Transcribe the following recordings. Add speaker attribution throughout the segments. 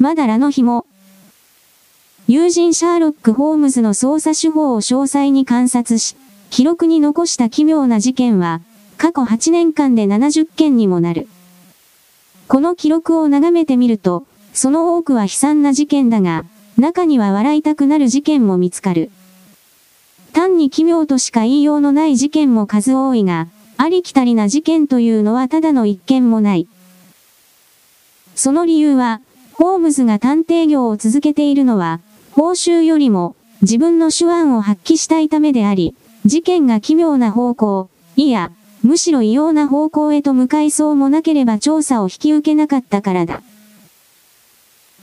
Speaker 1: まだあの日も、友人シャーロック・ホームズの捜査手法を詳細に観察し、記録に残した奇妙な事件は、過去8年間で70件にもなる。この記録を眺めてみると、その多くは悲惨な事件だが、中には笑いたくなる事件も見つかる。単に奇妙としか言いようのない事件も数多いが、ありきたりな事件というのはただの一件もない。その理由は、ホームズが探偵業を続けているのは、報酬よりも自分の手腕を発揮したいためであり、事件が奇妙な方向、いや、むしろ異様な方向へと向かいそうもなければ調査を引き受けなかったからだ。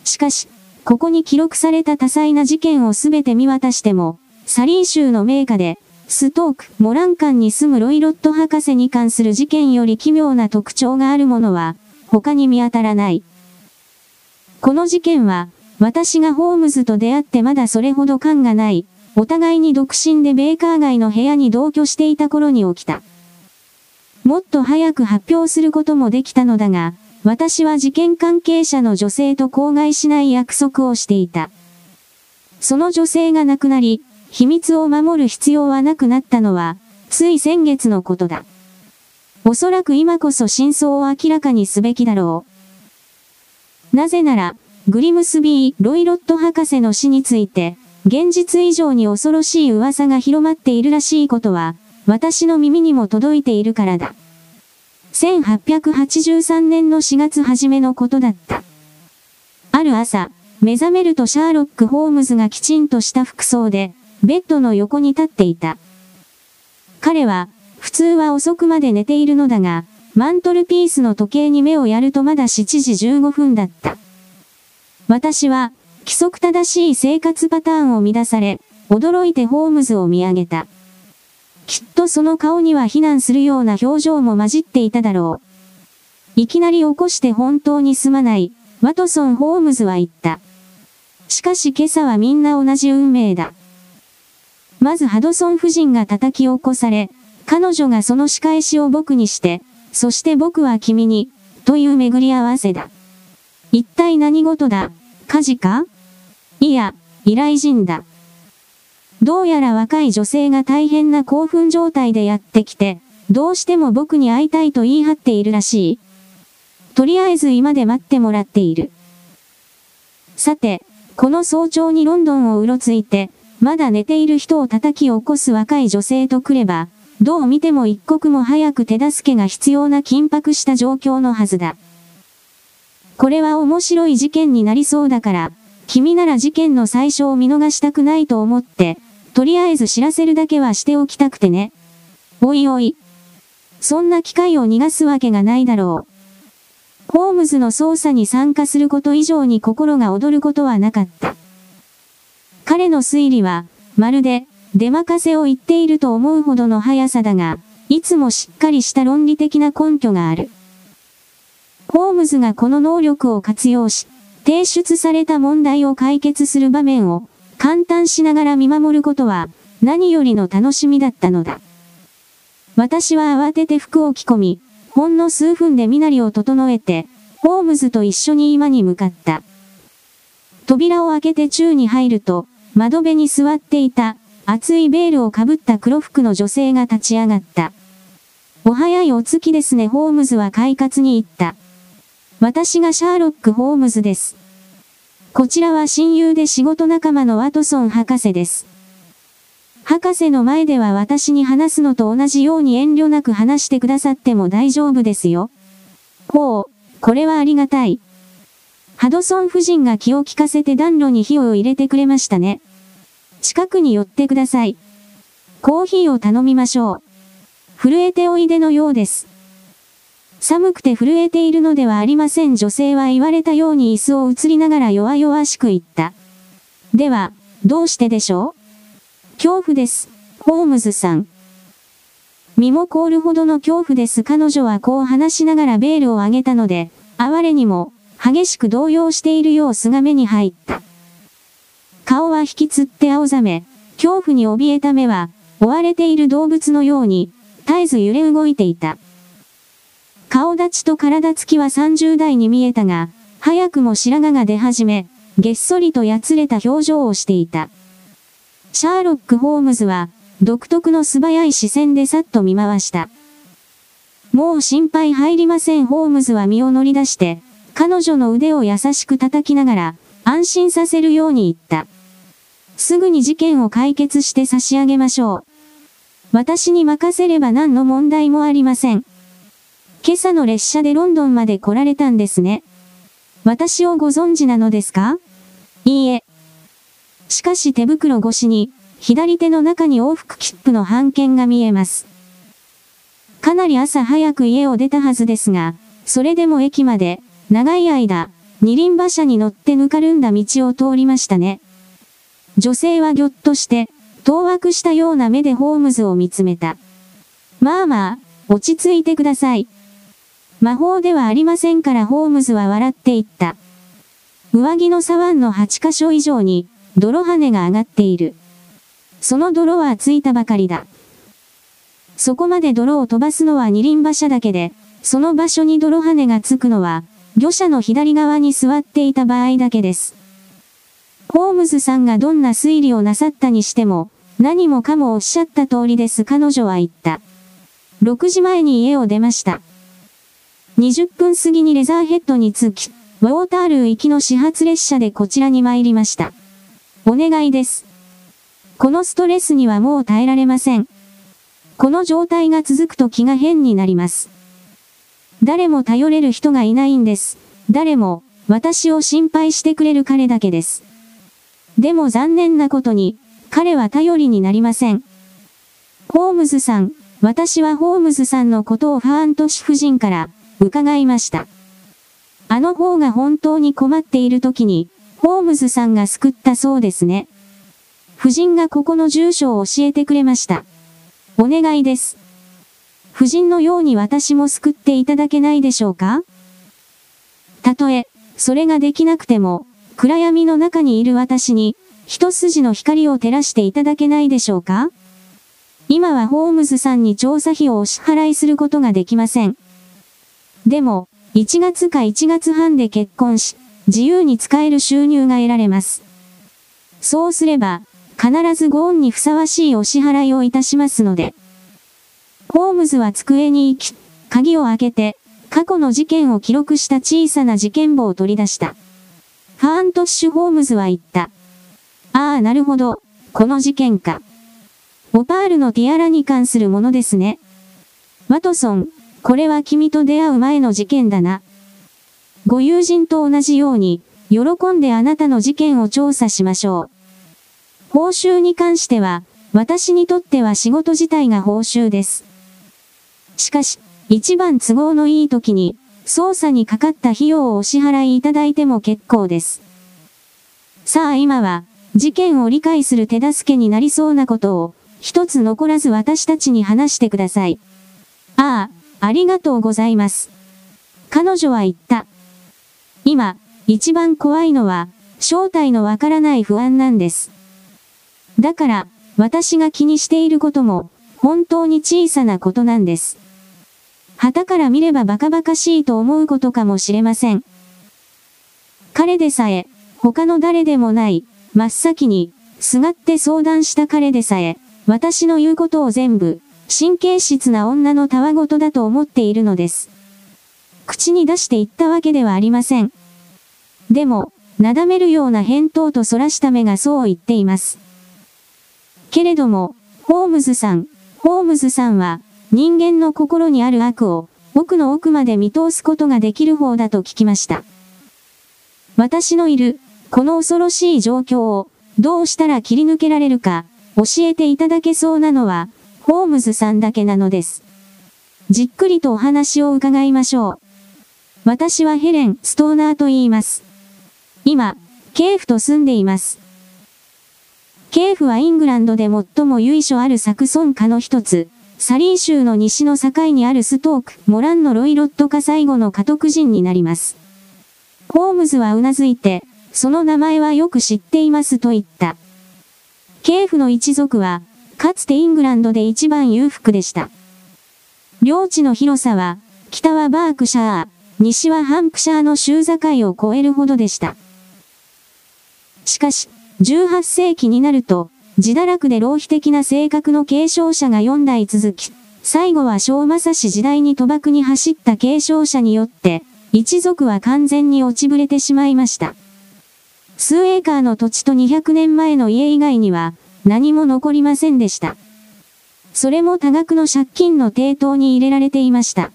Speaker 1: しかし、ここに記録された多彩な事件をすべて見渡しても、サリー州の名家で、ストーク、モランカンに住むロイロット博士に関する事件より奇妙な特徴があるものは、他に見当たらない。この事件は、私がホームズと出会ってまだそれほど感がない、お互いに独身でベーカー街の部屋に同居していた頃に起きた。もっと早く発表することもできたのだが、私は事件関係者の女性と口外しない約束をしていた。その女性が亡くなり、秘密を守る必要はなくなったのは、つい先月のことだ。おそらく今こそ真相を明らかにすべきだろう。なぜなら、グリムスビー・ロイロット博士の死について、現実以上に恐ろしい噂が広まっているらしいことは、私の耳にも届いているからだ。1883年の4月初めのことだった。ある朝、目覚めるとシャーロック・ホームズがきちんとした服装で、ベッドの横に立っていた。彼は、普通は遅くまで寝ているのだが、マントルピースの時計に目をやるとまだ7時15分だった。私は、規則正しい生活パターンを乱され、驚いてホームズを見上げた。きっとその顔には非難するような表情も混じっていただろう。いきなり起こして本当にすまない、ワトソン・ホームズは言った。しかし今朝はみんな同じ運命だ。まずハドソン夫人が叩き起こされ、彼女がその仕返しを僕にして、そして僕は君に、という巡り合わせだ。一体何事だ？火事か？いや、依頼人だ。どうやら若い女性が大変な興奮状態でやってきて、どうしても僕に会いたいと言い張っているらしい。とりあえず今で待ってもらっている。さて、この早朝にロンドンをうろついて、まだ寝ている人を叩き起こす若い女性と来れば、どう見ても一刻も早く手助けが必要な緊迫した状況のはずだ。これは面白い事件になりそうだから、君なら事件の最初を見逃したくないと思って、とりあえず知らせるだけはしておきたくてね。おいおい。そんな機会を逃がすわけがないだろう。ホームズの捜査に参加すること以上に心が躍ることはなかった。彼の推理は、まるで、出任せを言っていると思うほどの速さだが、いつもしっかりした論理的な根拠がある。ホームズがこの能力を活用し、提出された問題を解決する場面を、簡単しながら見守ることは、何よりの楽しみだったのだ。私は慌てて服を着込み、ほんの数分で身なりを整えて、ホームズと一緒に今に向かった。扉を開けて宙に入ると、窓辺に座っていた、厚いベールをかぶった黒服の女性が立ち上がった。お早いお月ですね、ホームズは快活に言った。私がシャーロック・ホームズです。こちらは親友で仕事仲間のワトソン博士です。博士の前では私に話すのと同じように遠慮なく話してくださっても大丈夫ですよ。ほう、これはありがたい。ハドソン夫人が気を利かせて暖炉に火を入れてくれましたね。近くに寄ってください。コーヒーを頼みましょう。震えておいでのようです。寒くて震えているのではありません女性は言われたように椅子を移りながら弱々しく言った。では、どうしてでしょう？恐怖です、ホームズさん。身も凍るほどの恐怖です彼女はこう話しながらベールを上げたので、哀れにも、激しく動揺している様子が目に入った。顔は引きつって青ざめ、恐怖に怯えた目は、追われている動物のように、絶えず揺れ動いていた。顔立ちと体つきは30代に見えたが、早くも白髪が出始め、げっそりとやつれた表情をしていた。シャーロック・ホームズは、独特の素早い視線でさっと見回した。もう心配入りません。ホームズは身を乗り出して、彼女の腕を優しく叩きながら、安心させるように言った。すぐに事件を解決して差し上げましょう。私に任せれば何の問題もありません。今朝の列車でロンドンまで来られたんですね。私をご存知なのですか？いいえ。しかし手袋越しに、左手の中に往復切符の半券が見えます。かなり朝早く家を出たはずですが、それでも駅まで、長い間、二輪馬車に乗ってぬかるんだ道を通りましたね。女性はぎょっとして、当惑したような目でホームズを見つめた。まあまあ、落ち着いてください。魔法ではありませんからホームズは笑っていった。上着の左腕の8箇所以上に、泥跳ねが上がっている。その泥はついたばかりだ。そこまで泥を飛ばすのは二輪馬車だけで、その場所に泥跳ねがつくのは、魚車の左側に座っていた場合だけです。ホームズさんがどんな推理をなさったにしても、何もかもおっしゃった通りです彼女は言った。6時前に家を出ました。20分過ぎにレザーヘッドに着き、ウォータールー行きの始発列車でこちらに参りました。お願いです。このストレスにはもう耐えられません。この状態が続くと気が変になります。誰も頼れる人がいないんです。誰も、私を心配してくれる彼だけです。でも残念なことに、彼は頼りになりません。ホームズさん、私はホームズさんのことをファーントシ夫人から伺いました。あの方が本当に困っている時に、ホームズさんが救ったそうですね。夫人がここの住所を教えてくれました。お願いです。夫人のように私も救っていただけないでしょうか？たとえ、それができなくても、暗闇の中にいる私に、一筋の光を照らしていただけないでしょうか？今はホームズさんに調査費をお支払いすることができません。でも、1月か1月半で結婚し、自由に使える収入が得られます。そうすれば、必ずゴーンにふさわしいお支払いをいたしますので。ホームズは机に行き、鍵を開けて、過去の事件を記録した小さな事件簿を取り出した。ハーントッシュ・ホームズは言った。ああ、なるほど。この事件か。オパールのティアラに関するものですね。ワトソン、これは君と出会う前の事件だな。ご友人と同じように、喜んであなたの事件を調査しましょう。報酬に関しては、私にとっては仕事自体が報酬です。しかし、一番都合のいい時に、捜査にかかった費用をお支払いいただいても結構です。さあ今は、事件を理解する手助けになりそうなことを、一つ残らず私たちに話してください。ああ、ありがとうございます。彼女は言った。今、一番怖いのは、正体のわからない不安なんです。だから、私が気にしていることも、本当に小さなことなんです。旗から見ればバカバカしいと思うことかもしれません。彼でさえ、他の誰でもない、真っ先に、すがって相談した彼でさえ、私の言うことを全部、神経質な女のたわごとだと思っているのです。口に出して言ったわけではありません。でも、なだめるような返答とそらした目がそう言っています。けれども、ホームズさん、ホームズさんは、人間の心にある悪を、奥の奥まで見通すことができる方だと聞きました。私のいる、この恐ろしい状況を、どうしたら切り抜けられるか、教えていただけそうなのは、ホームズさんだけなのです。じっくりとお話を伺いましょう。私はヘレン・ストーナーと言います。今、ケーフと住んでいます。ケーフはイングランドで最も由緒あるサクソン家の一つ。サリー州の西の境にあるストーク、モランのロイロット家最後の家督人になります。ホームズはうなずいて、その名前はよく知っていますと言った。ケーフの一族は、かつてイングランドで一番裕福でした。領地の広さは、北はバークシャー、西はハンプシャーの州境を越えるほどでした。しかし、18世紀になると、自堕落で浪費的な性格の継承者が4代続き、最後は小正氏時代に賭博に走った継承者によって、一族は完全に落ちぶれてしまいました。数エーカーの土地と200年前の家以外には、何も残りませんでした。それも多額の借金の抵当に入れられていました。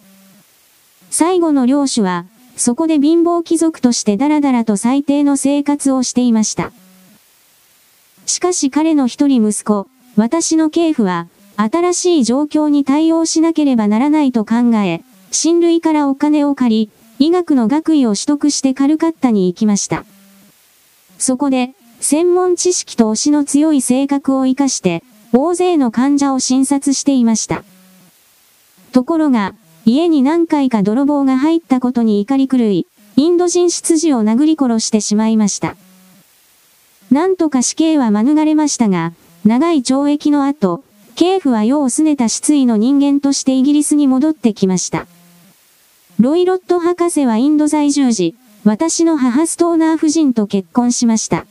Speaker 1: 最後の領主は、そこで貧乏貴族としてダラダラと最低の生活をしていました。しかし彼の一人息子、私の系譜は、新しい状況に対応しなければならないと考え、親類からお金を借り、医学の学位を取得してカルカッタに行きました。そこで、専門知識と推しの強い性格を活かして、大勢の患者を診察していました。ところが、家に何回か泥棒が入ったことに怒り狂い、インド人出自を殴り殺してしまいました。なんとか死刑は免れましたが、長い懲役の後、警府は世を拗ねた失意の人間としてイギリスに戻ってきました。ロイロット博士はインド在住時、私の母ストーナー夫人と結婚しました。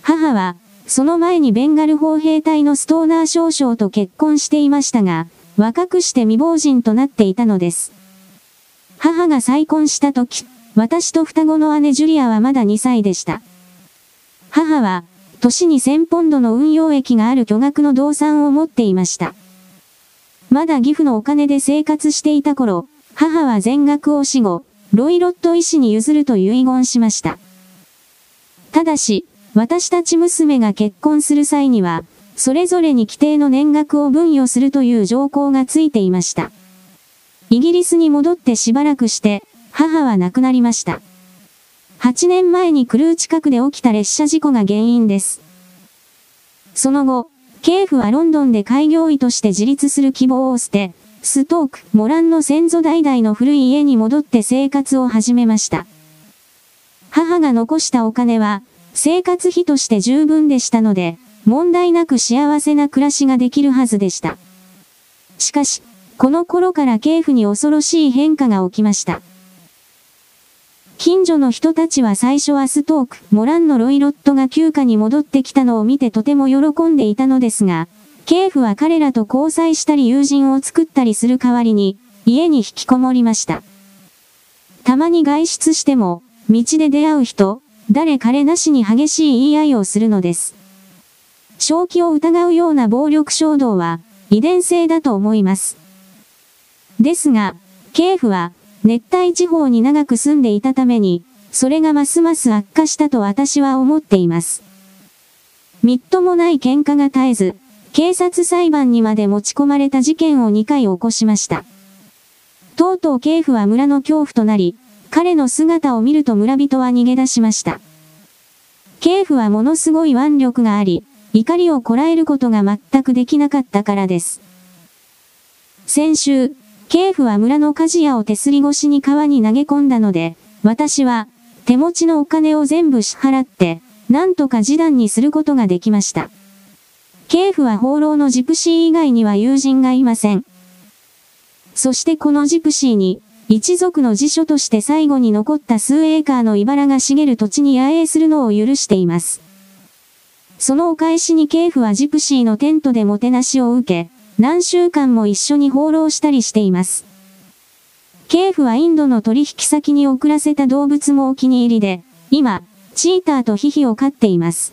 Speaker 1: 母は、その前にベンガル砲兵隊のストーナー少将と結婚していましたが、若くして未亡人となっていたのです。母が再婚した時、私と双子の姉ジュリアはまだ2歳でした。母は、年に1000ポンドの運用益がある巨額の動産を持っていました。まだ義父のお金で生活していた頃、母は全額を死後、ロイロット医師に譲ると遺言しました。ただし、私たち娘が結婚する際には、それぞれに規定の年額を分与するという条項がついていました。イギリスに戻ってしばらくして、母は亡くなりました。8年前にクルー近くで起きた列車事故が原因です。その後、ケーフはロンドンで開業医として自立する希望を捨て、ストーク、モランの先祖代々の古い家に戻って生活を始めました。母が残したお金は、生活費として十分でしたので、問題なく幸せな暮らしができるはずでした。しかし、この頃から系譜に恐ろしい変化が起きました。近所の人たちは最初はストーク、モランのロイロットが休暇に戻ってきたのを見てとても喜んでいたのですが、ケーフは彼らと交際したり友人を作ったりする代わりに、家に引きこもりました。たまに外出しても、道で出会う人、誰彼なしに激しい言い合いをするのです。正気を疑うような暴力衝動は、遺伝性だと思います。ですが、ケーフは、熱帯地方に長く住んでいたために、それがますます悪化したと私は思っています。みっともない喧嘩が絶えず、警察裁判にまで持ち込まれた事件を2回起こしました。とうとう警府は村の恐怖となり、彼の姿を見ると村人は逃げ出しました。警府はものすごい腕力があり、怒りをこらえることが全くできなかったからです。先週、警府は村の鍛冶屋を手すり越しに川に投げ込んだので、私は手持ちのお金を全部支払って、なんとか示談にすることができました。警府は放浪のジプシー以外には友人がいません。そしてこのジプシーに、一族の辞書として最後に残った数エーカーの茨が茂る土地に野営するのを許しています。そのお返しに警府はジプシーのテントでもてなしを受け、何週間も一緒に放浪したりしています。警府はインドの取引先に送らせた動物もお気に入りで、今、チーターとヒヒを飼っています。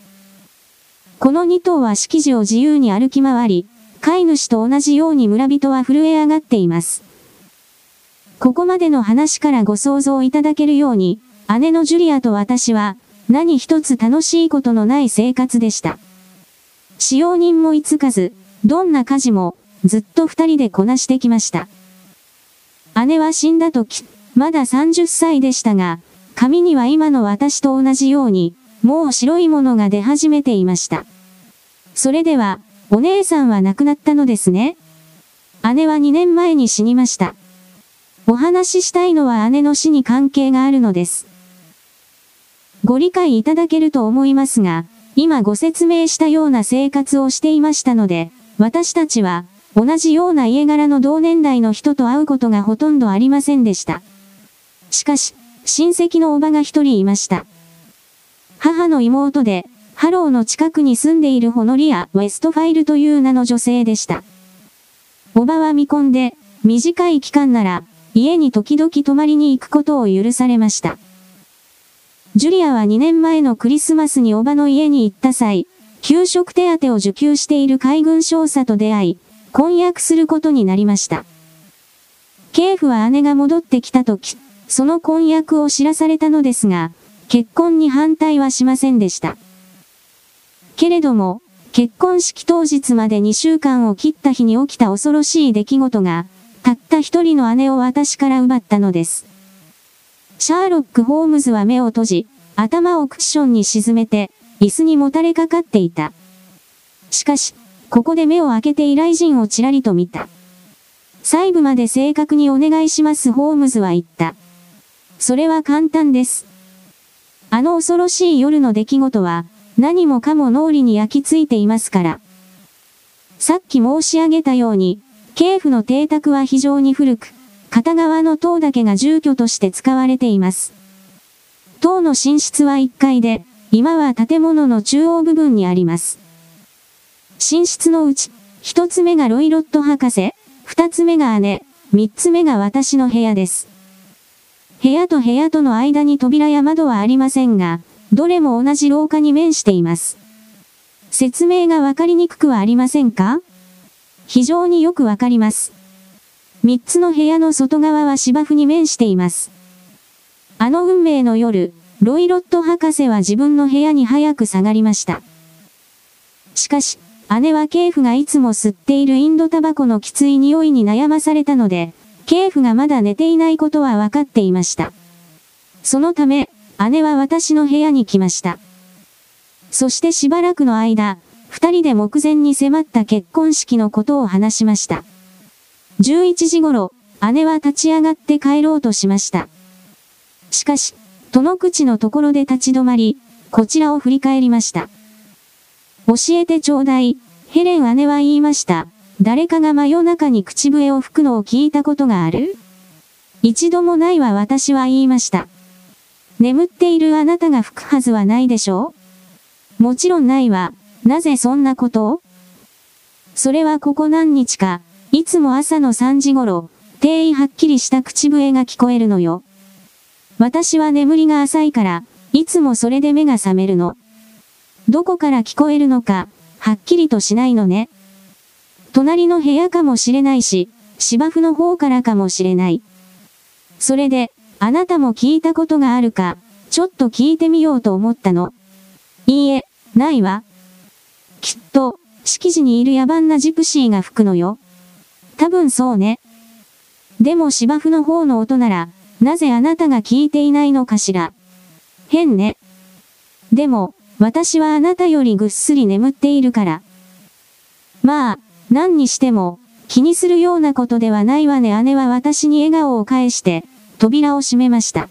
Speaker 1: この2頭は敷地を自由に歩き回り、飼い主と同じように村人は震え上がっています。ここまでの話からご想像いただけるように、姉のジュリアと私は、何一つ楽しいことのない生活でした。使用人もいつかず、どんな家事も、ずっと二人でこなしてきました。姉は死んだ時、まだ30歳でしたが、髪には今の私と同じように、もう白いものが出始めていました。それでは、お姉さんは亡くなったのですね。姉は2年前に死にました。お話ししたいのは姉の死に関係があるのです。ご理解いただけると思いますが、今ご説明したような生活をしていましたので、私たちは、同じような家柄の同年代の人と会うことがほとんどありませんでした。しかし、親戚のおばが一人いました。母の妹で、ハローの近くに住んでいるホノリア・ウェストファイルという名の女性でした。おばは見込んで、短い期間なら、家に時々泊まりに行くことを許されました。ジュリアは2年前のクリスマスにおばの家に行った際、給食手当を受給している海軍少佐と出会い、婚約することになりました。ケーフは姉が戻ってきた時、その婚約を知らされたのですが、結婚に反対はしませんでした。けれども、結婚式当日まで2週間を切った日に起きた恐ろしい出来事が、たった一人の姉を私から奪ったのです。シャーロック・ホームズは目を閉じ、頭をクッションに沈めて、椅子にもたれかかっていた。しかし、ここで目を開けて依頼人をちらりと見た。細部まで正確にお願いしますホームズは言った。それは簡単です。あの恐ろしい夜の出来事は、何もかも脳裏に焼き付いていますから。さっき申し上げたように、警府の邸宅は非常に古く、片側の塔だけが住居として使われています。塔の寝室は1階で、今は建物の中央部分にあります。寝室のうち、1つ目がロイロット博士、2つ目が姉、3つ目が私の部屋です。部屋と部屋との間に扉や窓はありませんが、どれも同じ廊下に面しています。説明がわかりにくくはありませんか？非常によくわかります。三つの部屋の外側は芝生に面しています。あの運命の夜、ロイロット博士は自分の部屋に早く下がりました。しかし、姉はケーフがいつも吸っているインドタバコのきつい匂いに悩まされたので、ケーフがまだ寝ていないことは分かっていました。そのため、姉は私の部屋に来ました。そしてしばらくの間、二人で目前に迫った結婚式のことを話しました。11時頃、姉は立ち上がって帰ろうとしました。しかし、戸の口のところで立ち止まり、こちらを振り返りました。教えてちょうだい、ヘレン姉は言いました。誰かが真夜中に口笛を吹くのを聞いたことがある？一度もないわ私は言いました。眠っているあなたが吹くはずはないでしょう？もちろんないわ。なぜそんなことを？それはここ何日か、いつも朝の3時頃、定位はっきりした口笛が聞こえるのよ。私は眠りが浅いから、いつもそれで目が覚めるの。どこから聞こえるのか、はっきりとしないのね。隣の部屋かもしれないし、芝生の方からかもしれない。それで、あなたも聞いたことがあるか、ちょっと聞いてみようと思ったの。いいえ、ないわ。きっと、敷地にいる野蛮なジプシーが吹くのよ。多分そうね。でも芝生の方の音なら、なぜあなたが聞いていないのかしら。変ね。でも、私はあなたよりぐっすり眠っているから。まあ、何にしても、気にするようなことではないわね姉は私に笑顔を返して、扉を閉めました。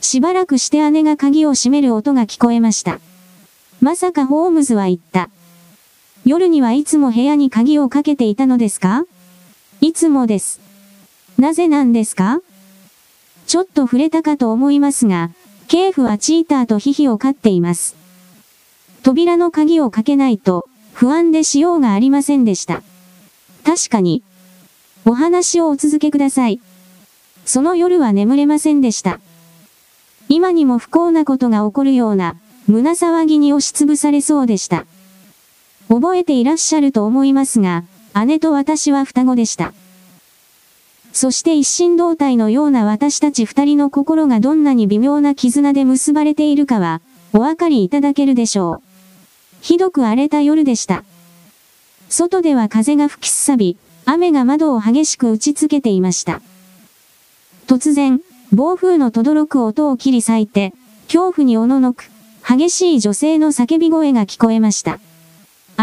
Speaker 1: しばらくして姉が鍵を閉める音が聞こえました。まさかホームズは言った。夜にはいつも部屋に鍵をかけていたのですか？いつもです。なぜなんですか？ちょっと触れたかと思いますが、ケーフはチーターとヒヒを飼っています。扉の鍵をかけないと、不安でしようがありませんでした。確かに。お話をお続けください。その夜は眠れませんでした。今にも不幸なことが起こるような、胸騒ぎに押しつぶされそうでした。覚えていらっしゃると思いますが、姉と私は双子でした。そして一心同体のような私たち二人の心がどんなに微妙な絆で結ばれているかは、お分かりいただけるでしょう。ひどく荒れた夜でした。外では風が吹きすさび、雨が窓を激しく打ちつけていました。突然、暴風の轟く音を切り裂いて、恐怖におののく、激しい女性の叫び声が聞こえました。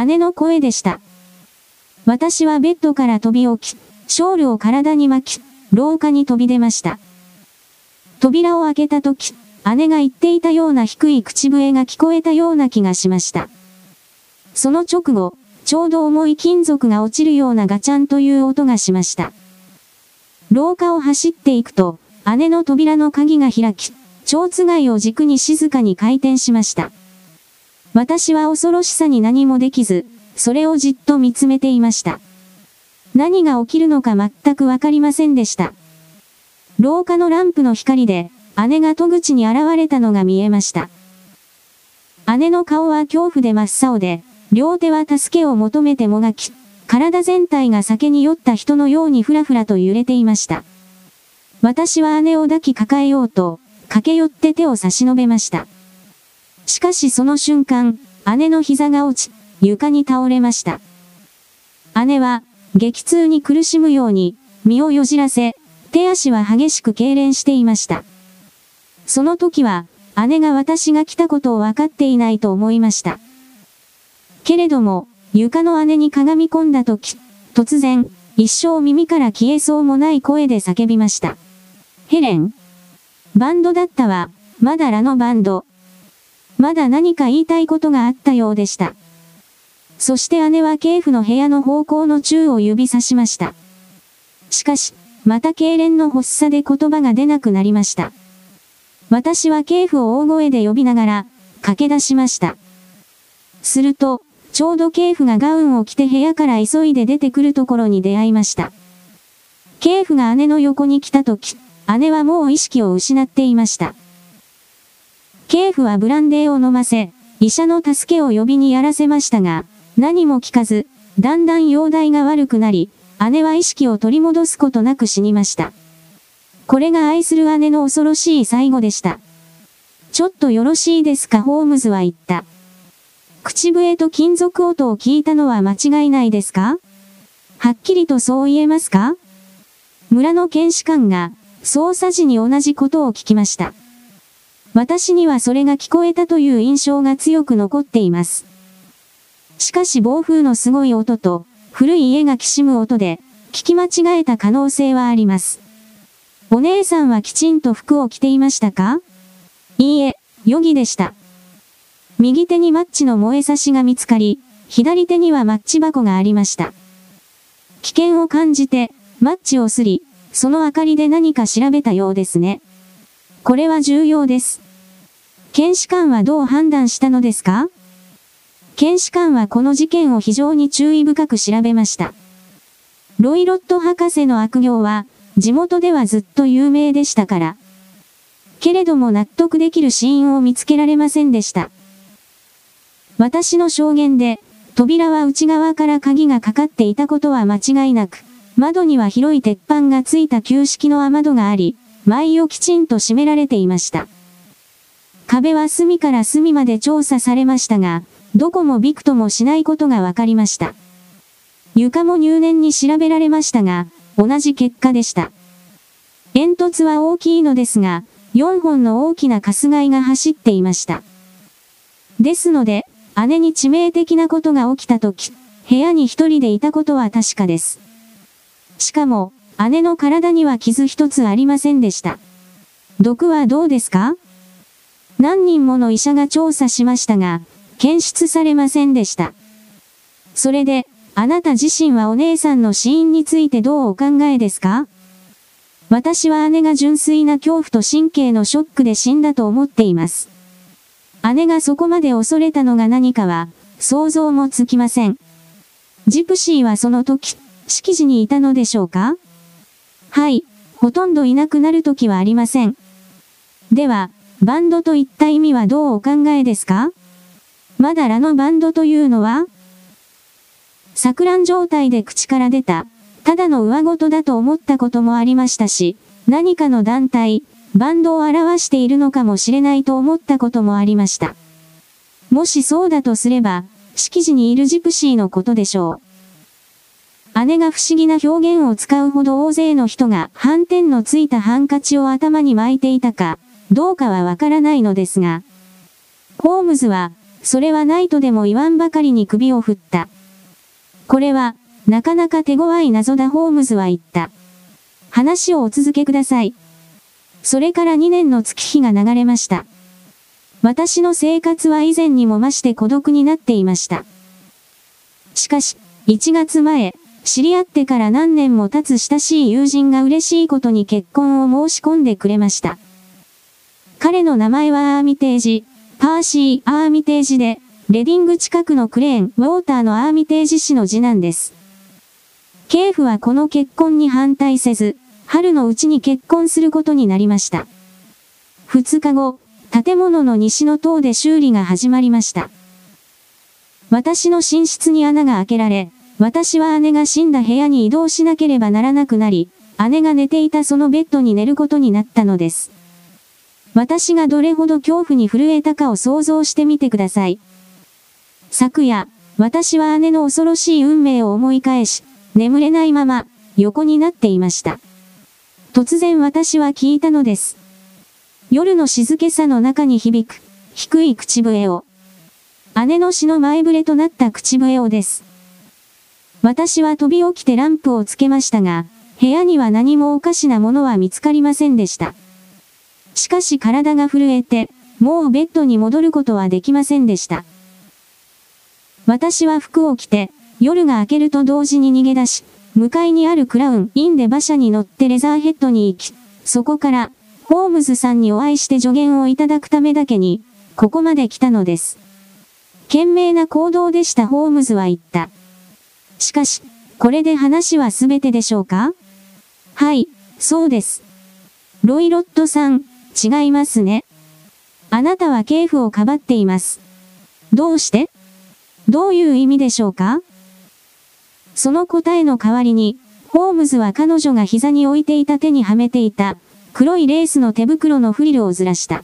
Speaker 1: 姉の声でした。私はベッドから飛び起き、ショールを体に巻き、廊下に飛び出ました。扉を開けた時、姉が言っていたような低い口笛が聞こえたような気がしました。その直後、ちょうど重い金属が落ちるようなガチャンという音がしました。廊下を走っていくと、姉の扉の鍵が開き、蝶つがいを軸に静かに回転しました。私は恐ろしさに何もできず、それをじっと見つめていました。何が起きるのか全くわかりませんでした。廊下のランプの光で、姉が戸口に現れたのが見えました。姉の顔は恐怖で真っ青で、両手は助けを求めてもがき、体全体が酒に酔った人のようにふらふらと揺れていました。私は姉を抱き抱えようと、駆け寄って手を差し伸べました。しかしその瞬間、姉の膝が落ち、床に倒れました。姉は、激痛に苦しむように、身をよじらせ、手足は激しく痙攣していました。その時は、姉が私が来たことを分かっていないと思いました。けれども、床の姉に鏡み込んだ時、突然、一生耳から消えそうもない声で叫びました。ヘレンバンドだったわ、まだラのバンド。まだ何か言いたいことがあったようでした。そして姉は警府の部屋の方向の宙を指さしました。しかし、また痙攣の発作で言葉が出なくなりました。私は警府を大声で呼びながら、駆け出しました。すると、ちょうど警府がガウンを着て部屋から急いで出てくるところに出会いました。警府が姉の横に来た時、姉はもう意識を失っていました。警府はブランデーを飲ませ、医者の助けを呼びにやらせましたが、何も聞かず、だんだん容体が悪くなり、姉は意識を取り戻すことなく死にました。これが愛する姉の恐ろしい最後でした。ちょっとよろしいですかホームズは言った。口笛と金属音を聞いたのは間違いないですか？はっきりとそう言えますか？村の検視官が、捜査時に同じことを聞きました。私にはそれが聞こえたという印象が強く残っています。しかし暴風のすごい音と、古い家がきしむ音で、聞き間違えた可能性はあります。お姉さんはきちんと服を着ていましたか？いいえ、余儀でした。右手にマッチの燃え差しが見つかり、左手にはマッチ箱がありました。危険を感じて、マッチをすり、その明かりで何か調べたようですね。これは重要です。検視官はどう判断したのですか？検視官はこの事件を非常に注意深く調べました。ロイロット博士の悪行は、地元ではずっと有名でしたから。けれども納得できる死因を見つけられませんでした。私の証言で、扉は内側から鍵がかかっていたことは間違いなく、窓には広い鉄板がついた旧式の雨戸があり、前をきちんと閉められていました。壁は隅から隅まで調査されましたが、どこもびくともしないことが分かりました。床も入念に調べられましたが、同じ結果でした。煙突は大きいのですが、4本の大きなカス貝が走っていました。ですので、姉に致命的なことが起きたとき、部屋に一人でいたことは確かです。しかも、姉の体には傷一つありませんでした。毒はどうですか？何人もの医者が調査しましたが、検出されませんでした。それで、あなた自身はお姉さんの死因についてどうお考えですか？私は姉が純粋な恐怖と神経のショックで死んだと思っています。姉がそこまで恐れたのが何かは、想像もつきません。ジプシーはその時、式時にいたのでしょうか？はい、ほとんどいなくなる時はありません。では、バンドといった意味はどうお考えですか？まだラのバンドというのは錯乱状態で口から出た、ただの上ごとだと思ったこともありましたし、何かの団体、バンドを表しているのかもしれないと思ったこともありました。もしそうだとすれば、式時にいるジプシーのことでしょう。姉が不思議な表現を使うほど大勢の人が斑点のついたハンカチを頭に巻いていたか、どうかはわからないのですが、ホームズは、それはないとでも言わんばかりに首を振った。これは、なかなか手強い謎だホームズは言った。話をお続けください。それから2年の月日が流れました。私の生活は以前にも増して孤独になっていました。しかし、1月前、知り合ってから何年も経つ親しい友人が嬉しいことに結婚を申し込んでくれました。彼の名前はアーミテージ、パーシー・アーミテージで、レディング近くのクレーン、ウォーターのアーミテージ氏の次男です。警府はこの結婚に反対せず、春のうちに結婚することになりました。二日後、建物の西の塔で修理が始まりました。私の寝室に穴が開けられ、私は姉が死んだ部屋に移動しなければならなくなり、姉が寝ていたそのベッドに寝ることになったのです。私がどれほど恐怖に震えたかを想像してみてください。昨夜、私は姉の恐ろしい運命を思い返し、眠れないまま、横になっていました。突然私は聞いたのです。夜の静けさの中に響く、低い口笛を。姉の死の前触れとなった口笛をです。私は飛び起きてランプをつけましたが、部屋には何もおかしなものは見つかりませんでした。しかし体が震えて、もうベッドに戻ることはできませんでした。私は服を着て、夜が明けると同時に逃げ出し、向かいにあるクラウン、インで馬車に乗ってレザーヘッドに行き、そこから、ホームズさんにお会いして助言をいただくためだけに、ここまで来たのです。懸命な行動でしたホームズは言った。しかし、これで話は全てでしょうか？はい、そうです。ロイロットさん、違いますね。あなたは警府をかばっています。どうして？どういう意味でしょうか？その答えの代わりに、ホームズは彼女が膝に置いていた手にはめていた、黒いレースの手袋のフリルをずらした。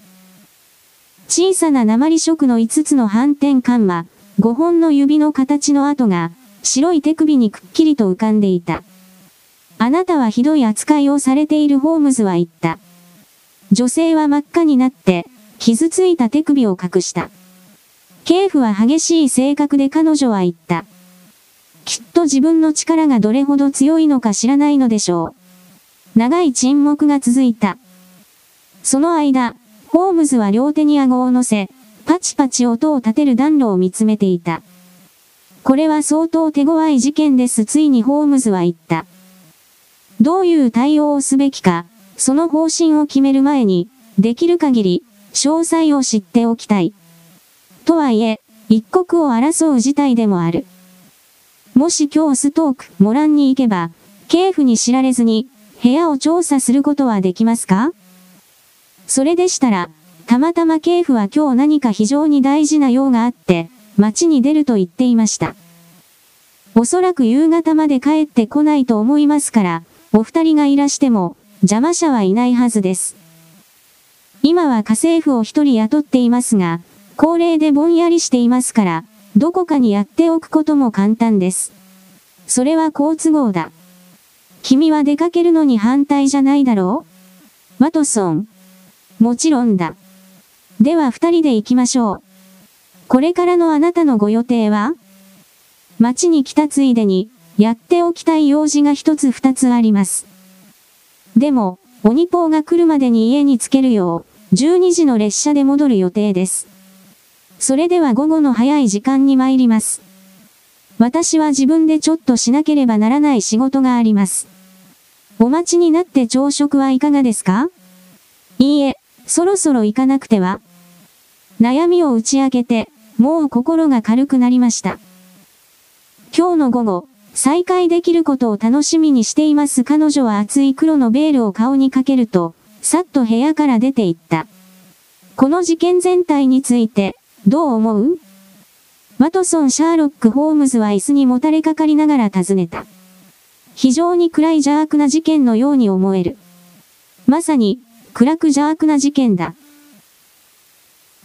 Speaker 1: 小さな鉛色の5つの反転カンマ、5本の指の形の跡が、白い手首にくっきりと浮かんでいた。あなたはひどい扱いをされているホームズは言った。女性は真っ赤になって、傷ついた手首を隠した。警府は激しい性格で彼女は言った。きっと自分の力がどれほど強いのか知らないのでしょう。長い沈黙が続いた。その間、ホームズは両手に顎を乗せ、パチパチ音を立てる暖炉を見つめていた。これは相当手強い事件です。ついにホームズは言った。どういう対応をすべきか、その方針を決める前に、できる限り、詳細を知っておきたい。とはいえ、一刻を争う事態でもある。もし今日ストーク、モランに行けば、警府に知られずに、部屋を調査することはできますか？それでしたら、たまたま警府は今日何か非常に大事な用があって、街に出ると言っていました。おそらく夕方まで帰ってこないと思いますから、お二人がいらしても、邪魔者はいないはずです。今は家政婦を一人雇っていますが、高齢でぼんやりしていますから、どこかにやっておくことも簡単です。それは好都合だ。君は出かけるのに反対じゃないだろう？ワトソン。もちろんだ。では二人で行きましょう。これからのあなたのご予定は？街に来たついでに、やっておきたい用事が一つ二つあります。でも、鬼ポーが来るまでに家に着けるよう、12時の列車で戻る予定です。それでは午後の早い時間に参ります。私は自分でちょっとしなければならない仕事があります。お待ちになって朝食はいかがですか？いいえ、そろそろ行かなくては。悩みを打ち明けて、もう心が軽くなりました。今日の午後、再会できることを楽しみにしています彼女は厚い黒のベールを顔にかけると、さっと部屋から出て行った。この事件全体について、どう思う？ワトソン・シャーロック・ホームズは椅子にもたれかかりながら尋ねた。非常に暗い邪悪な事件のように思える。まさに、暗く邪悪な事件だ。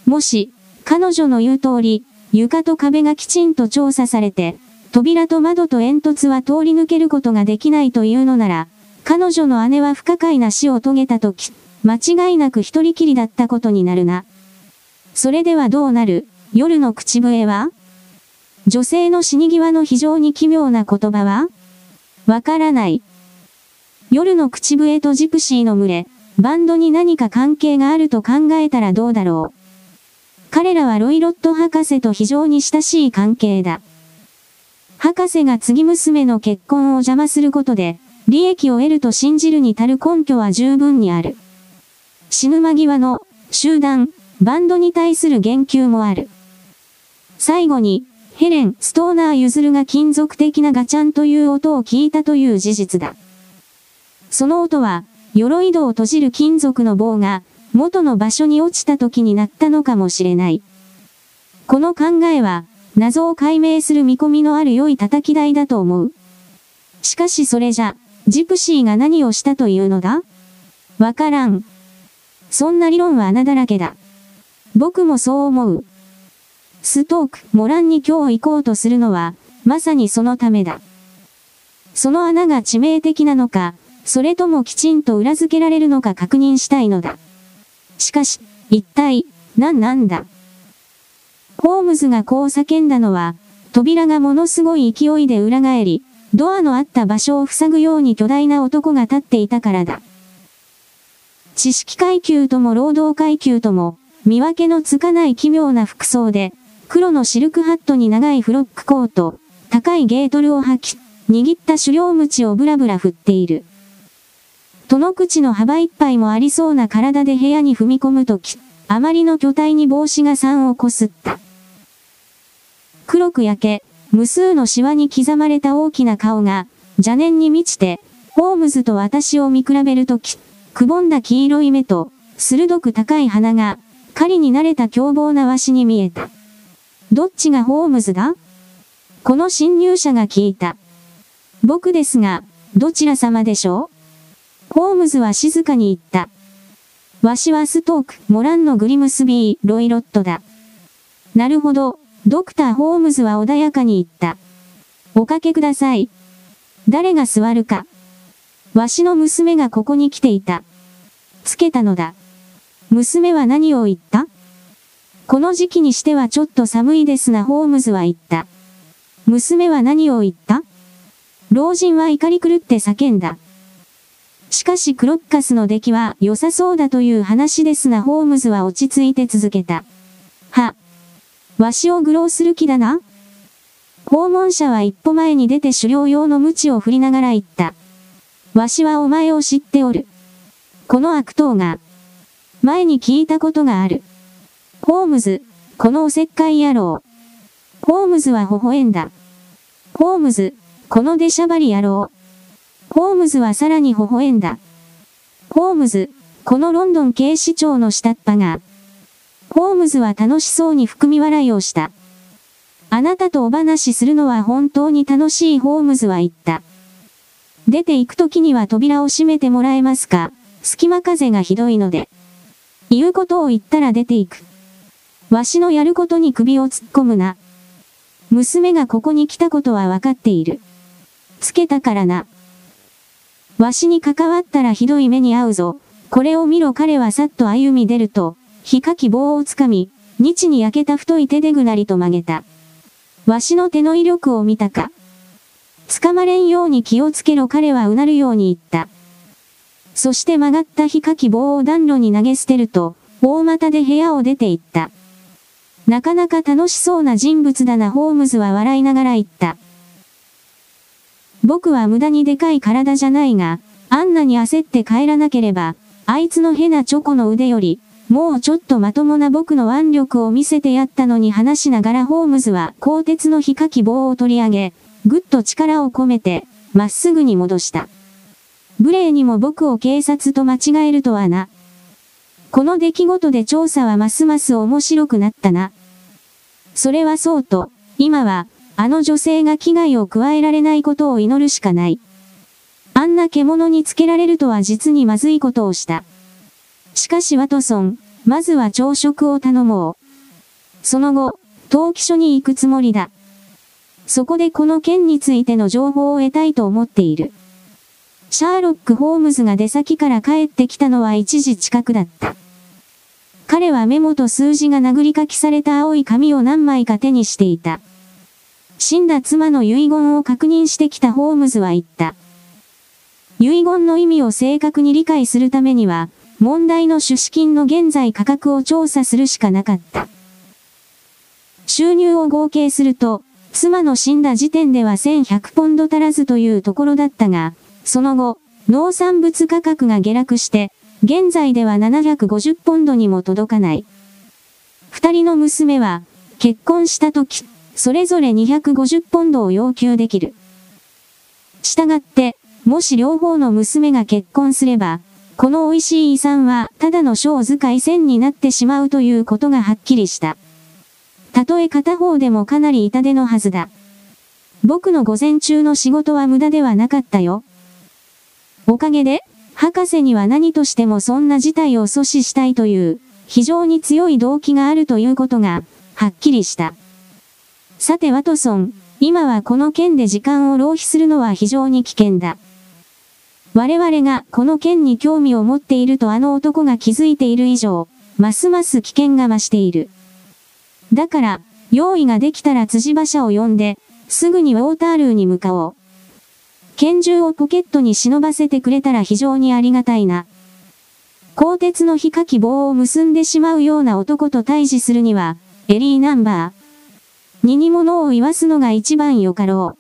Speaker 1: もし、彼女の言う通り、床と壁がきちんと調査されて、扉と窓と煙突は通り抜けることができないというのなら、彼女の姉は不可解な死を遂げたとき、間違いなく一人きりだったことになるな。それではどうなる？夜の口笛は？女性の死に際の非常に奇妙な言葉は？わからない。夜の口笛とジプシーの群れ、バンドに何か関係があると考えたらどうだろう？彼らはロイロット博士と非常に親しい関係だ。博士が次娘の結婚を邪魔することで、利益を得ると信じるに足る根拠は十分にある。死ぬ間際の集団、バンドに対する言及もある。最後に、ヘレン・ストーナー・ユズルが金属的なガチャンという音を聞いたという事実だ。その音は、鎧戸を閉じる金属の棒が、元の場所に落ちた時になったのかもしれない。この考えは、謎を解明する見込みのある良い叩き台だと思う。しかしそれじゃ、ジプシーが何をしたというのだ？わからん。そんな理論は穴だらけだ。僕もそう思う。ストーク、モランに今日行こうとするのは、まさにそのためだ。その穴が致命的なのか、それともきちんと裏付けられるのか確認したいのだ。しかし、一体、何なんだ？ホームズがこう叫んだのは、扉がものすごい勢いで裏返り、ドアのあった場所を塞ぐように巨大な男が立っていたからだ。知識階級とも労働階級とも、見分けのつかない奇妙な服装で、黒のシルクハットに長いフロックコート、高いゲートルを履き、握った狩猟鞭をブラブラ振っている。戸の口の幅いっぱいもありそうな体で部屋に踏み込むとき、あまりの巨体に帽子が3をこすった。黒く焼け、無数のシワに刻まれた大きな顔が、邪念に満ちて、ホームズと私を見比べるとき、くぼんだ黄色い目と、鋭く高い鼻が、狩りに慣れた凶暴なわしに見えた。どっちがホームズだ？この侵入者が聞いた。僕ですが、どちら様でしょう？ホームズは静かに言った。わしはストーク、モランのグリムスビー、ロイロットだ。なるほど、ドクター・ホームズは穏やかに言った。おかけください。誰が座るか。わしの娘がここに来ていた。つけたのだ。娘は何を言った？この時期にしてはちょっと寒いですなホームズは言った。娘は何を言った？老人は怒り狂って叫んだ。しかしクロッカスの出来は良さそうだという話ですなホームズは落ち着いて続けた。は。わしを愚弄する気だな訪問者は一歩前に出て狩猟用の鞭を振りながら言った。わしはお前を知っておる。この悪党が、前に聞いたことがある。ホームズ、このおせっかい野郎。ホームズは微笑んだ。ホームズ、この出しゃばり野郎。ホームズはさらに微笑んだ。ホームズ、このロンドン警視庁の下っ端が。ホームズは楽しそうに含み笑いをした。あなたとお話しするのは本当に楽しいホームズは言った。出て行くときには扉を閉めてもらえますか隙間風がひどいので。言うことを言ったら出て行く。わしのやることに首を突っ込むな。娘がここに来たことはわかっている。つけたからな。わしに関わったらひどい目に遭うぞ。これを見ろ彼はさっと歩み出ると、火かき棒をつかみ、日に焼けた太い手でぐなりと曲げた。わしの手の威力を見たか。捕まれんように気をつけろ彼はうなるように言った。そして曲がった火かき棒を暖炉に投げ捨てると、大股で部屋を出て行った。なかなか楽しそうな人物だなホームズは笑いながら言った。僕は無駄にでかい体じゃないが、あんなに焦って帰らなければ、あいつのヘナチョコの腕より、もうちょっとまともな僕の腕力を見せてやったのに話しながらホームズは鋼鉄の火かき棒を取り上げ、ぐっと力を込めて、まっすぐに戻した。無礼にも僕を警察と間違えるとはな。この出来事で調査はますます面白くなったな。それはそうと、今は、あの女性が危害を加えられないことを祈るしかない。あんな獣につけられるとは実にまずいことをした。しかしワトソン、まずは朝食を頼もう。その後、登記所に行くつもりだ。そこでこの件についての情報を得たいと思っている。シャーロック・ホームズが出先から帰ってきたのは1時近くだった。彼はメモと数字が殴り書きされた青い紙を何枚か手にしていた。死んだ妻の遺言を確認してきたホームズは言った。遺言の意味を正確に理解するためには、問題の出資金の現在価格を調査するしかなかった。収入を合計すると、妻の死んだ時点では1100ポンド足らずというところだったが、その後、農産物価格が下落して、現在では750ポンドにも届かない。二人の娘は、結婚した時、それぞれ250ポンドを要求できる。したがって、もし両方の娘が結婚すれば、この美味しい遺産は、ただの小遣い線になってしまうということがはっきりした。たとえ片方でもかなり痛手のはずだ。僕の午前中の仕事は無駄ではなかったよ。おかげで、博士には何としてもそんな事態を阻止したいという、非常に強い動機があるということが、はっきりした。さてワトソン、今はこの件で時間を浪費するのは非常に危険だ。我々がこの件に興味を持っているとあの男が気づいている以上、ますます危険が増している。だから、用意ができたら辻馬車を呼んで、すぐにウォータールーに向かおう。拳銃をポケットに忍ばせてくれたら非常にありがたいな。鋼鉄の火かき棒を結んでしまうような男と対峙するには、エリーナンバー。二に物を言わすのが一番よかろ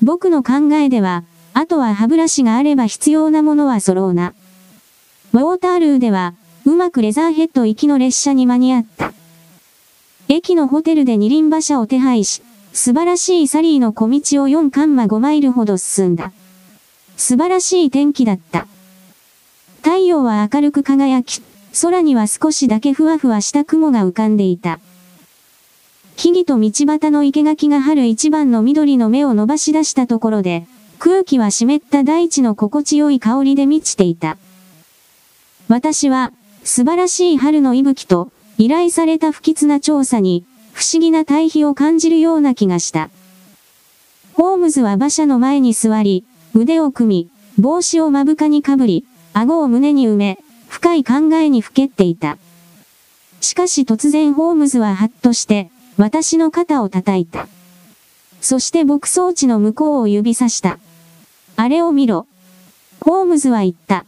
Speaker 1: う。僕の考えでは、あとは歯ブラシがあれば必要なものは揃うな。ウォータールーでは、うまくレザーヘッド行きの列車に間に合った。駅のホテルで二輪馬車を手配し、素晴らしいサリーの小道を4カンマ5マイルほど進んだ。素晴らしい天気だった。太陽は明るく輝き、空には少しだけふわふわした雲が浮かんでいた。木々と道端の生垣が春一番の緑の芽を伸ばし出したところで、空気は湿った大地の心地よい香りで満ちていた。私は、素晴らしい春の息吹と、依頼された不吉な調査に、不思議な対比を感じるような気がした。ホームズは馬車の前に座り、腕を組み、帽子を目深にかぶり、顎を胸に埋め、深い考えにふけっていた。しかし突然ホームズはハッとして、私の肩を叩いた。そして牧草地の向こうを指さした。あれを見ろ。ホームズは言った。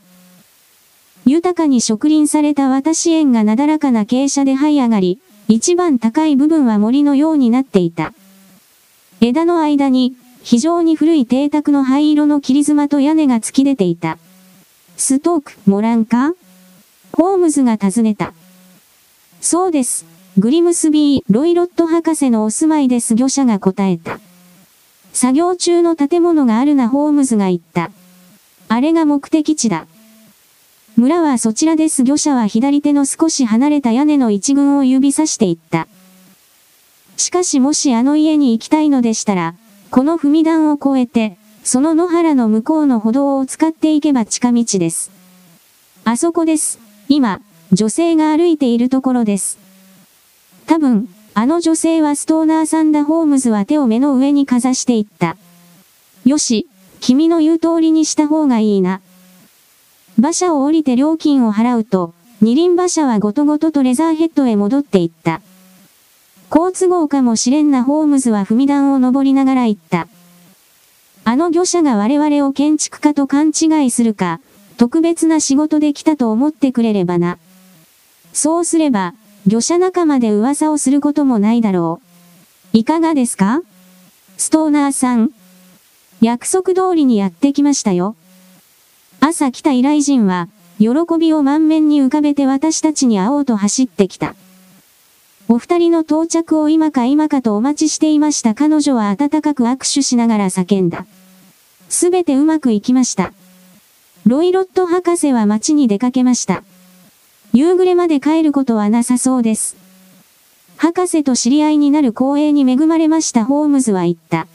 Speaker 1: 豊かに植林された私園がなだらかな傾斜で這い上がり、一番高い部分は森のようになっていた。枝の間に、非常に古い邸宅の灰色の切り妻と屋根が突き出ていた。ストーク、モランか？ホームズが尋ねた。そうです。グリムスビー・ロイロット博士のお住まいです業者が答えた。作業中の建物があるなホームズが言った。あれが目的地だ。村はそちらです業者は左手の少し離れた屋根の一群を指さして言った。しかしもしあの家に行きたいのでしたら、この踏み段を越えて、その野原の向こうの歩道を使っていけば近道です。あそこです。今、女性が歩いているところです。多分、あの女性はストーナーサンダ・ホームズは手を目の上にかざしていった。よし、君の言う通りにした方がいいな。馬車を降りて料金を払うと、二輪馬車はごとごととレザーヘッドへ戻っていった。好都合かもしれんなホームズは踏み段を登りながら言った。あの業者が我々を建築家と勘違いするか、特別な仕事で来たと思ってくれればな。そうすれば、魚者仲間で噂をすることもないだろう。いかがですか？ストーナーさん。約束通りにやってきましたよ。朝来た依頼人は、喜びを満面に浮かべて私たちに会おうと走ってきた。お二人の到着を今か今かとお待ちしていました彼女は温かく握手しながら叫んだ。すべてうまくいきました。ロイロット博士は街に出かけました。夕暮れまで帰ることはなさそうです。博士と知り合いになる光栄に恵まれましたホームズは言った。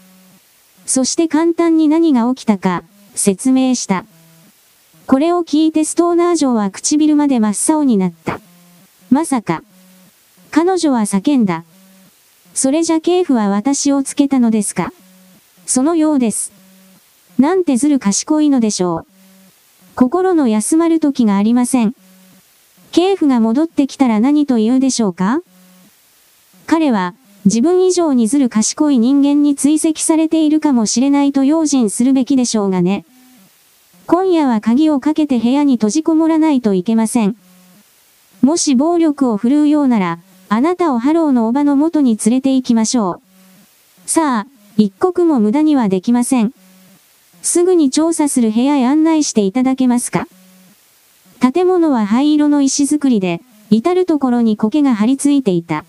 Speaker 1: そして簡単に何が起きたか、説明した。これを聞いてストーナー城は唇まで真っ青になった。まさか。彼女は叫んだ。それじゃ警府は私をつけたのですか？そのようです。なんてずる賢いのでしょう。心の休まる時がありません。警府が戻ってきたら何と言うでしょうか？彼は、自分以上にずる賢い人間に追跡されているかもしれないと用心するべきでしょうがね。今夜は鍵をかけて部屋に閉じこもらないといけません。もし暴力を振るうようなら、あなたをハローのおばの元に連れて行きましょう。さあ、一刻も無駄にはできません。すぐに調査する部屋へ案内していただけますか建物は灰色の石造りで、至るところに苔が張り付いていた。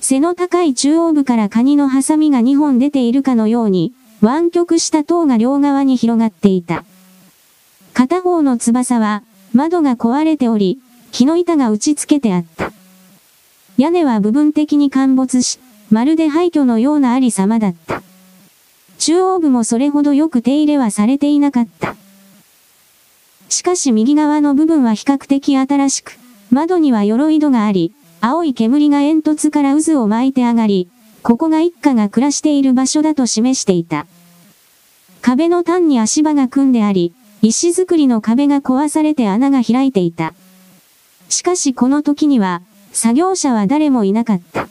Speaker 1: 背の高い中央部からカニのハサミが2本出ているかのように、湾曲した塔が両側に広がっていた。片方の翼は、窓が壊れており、木の板が打ち付けてあった。屋根は部分的に陥没し、まるで廃墟のようなありさまだった。中央部もそれほどよく手入れはされていなかった。しかし右側の部分は比較的新しく、窓には鎧戸があり、青い煙が煙突から渦を巻いて上がり、ここが一家が暮らしている場所だと示していた。壁の端に足場が組んであり、石造りの壁が壊されて穴が開いていた。しかしこの時には、作業者は誰もいなかった。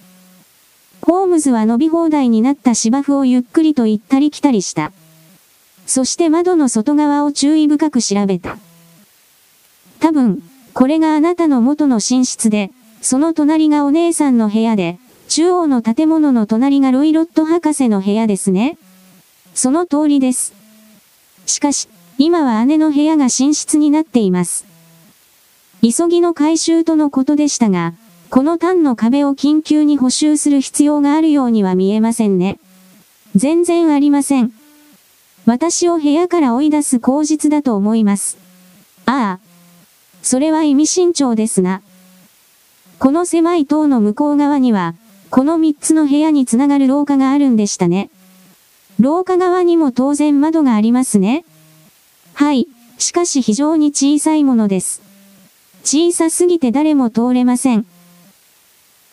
Speaker 1: ホームズは伸び放題になった芝生をゆっくりと行ったり来たりした。そして窓の外側を注意深く調べた。多分、これがあなたの元の寝室で、その隣がお姉さんの部屋で、中央の建物の隣がロイロット博士の部屋ですね。その通りです。しかし、今は姉の部屋が寝室になっています。急ぎの回収とのことでしたが、この単の壁を緊急に補修する必要があるようには見えませんね。全然ありません。私を部屋から追い出す口実だと思います。ああ、それは意味慎重ですな。この狭い塔の向こう側には、この三つの部屋につながる廊下があるんでしたね。廊下側にも当然窓がありますね。はい、しかし非常に小さいものです。小さすぎて誰も通れません。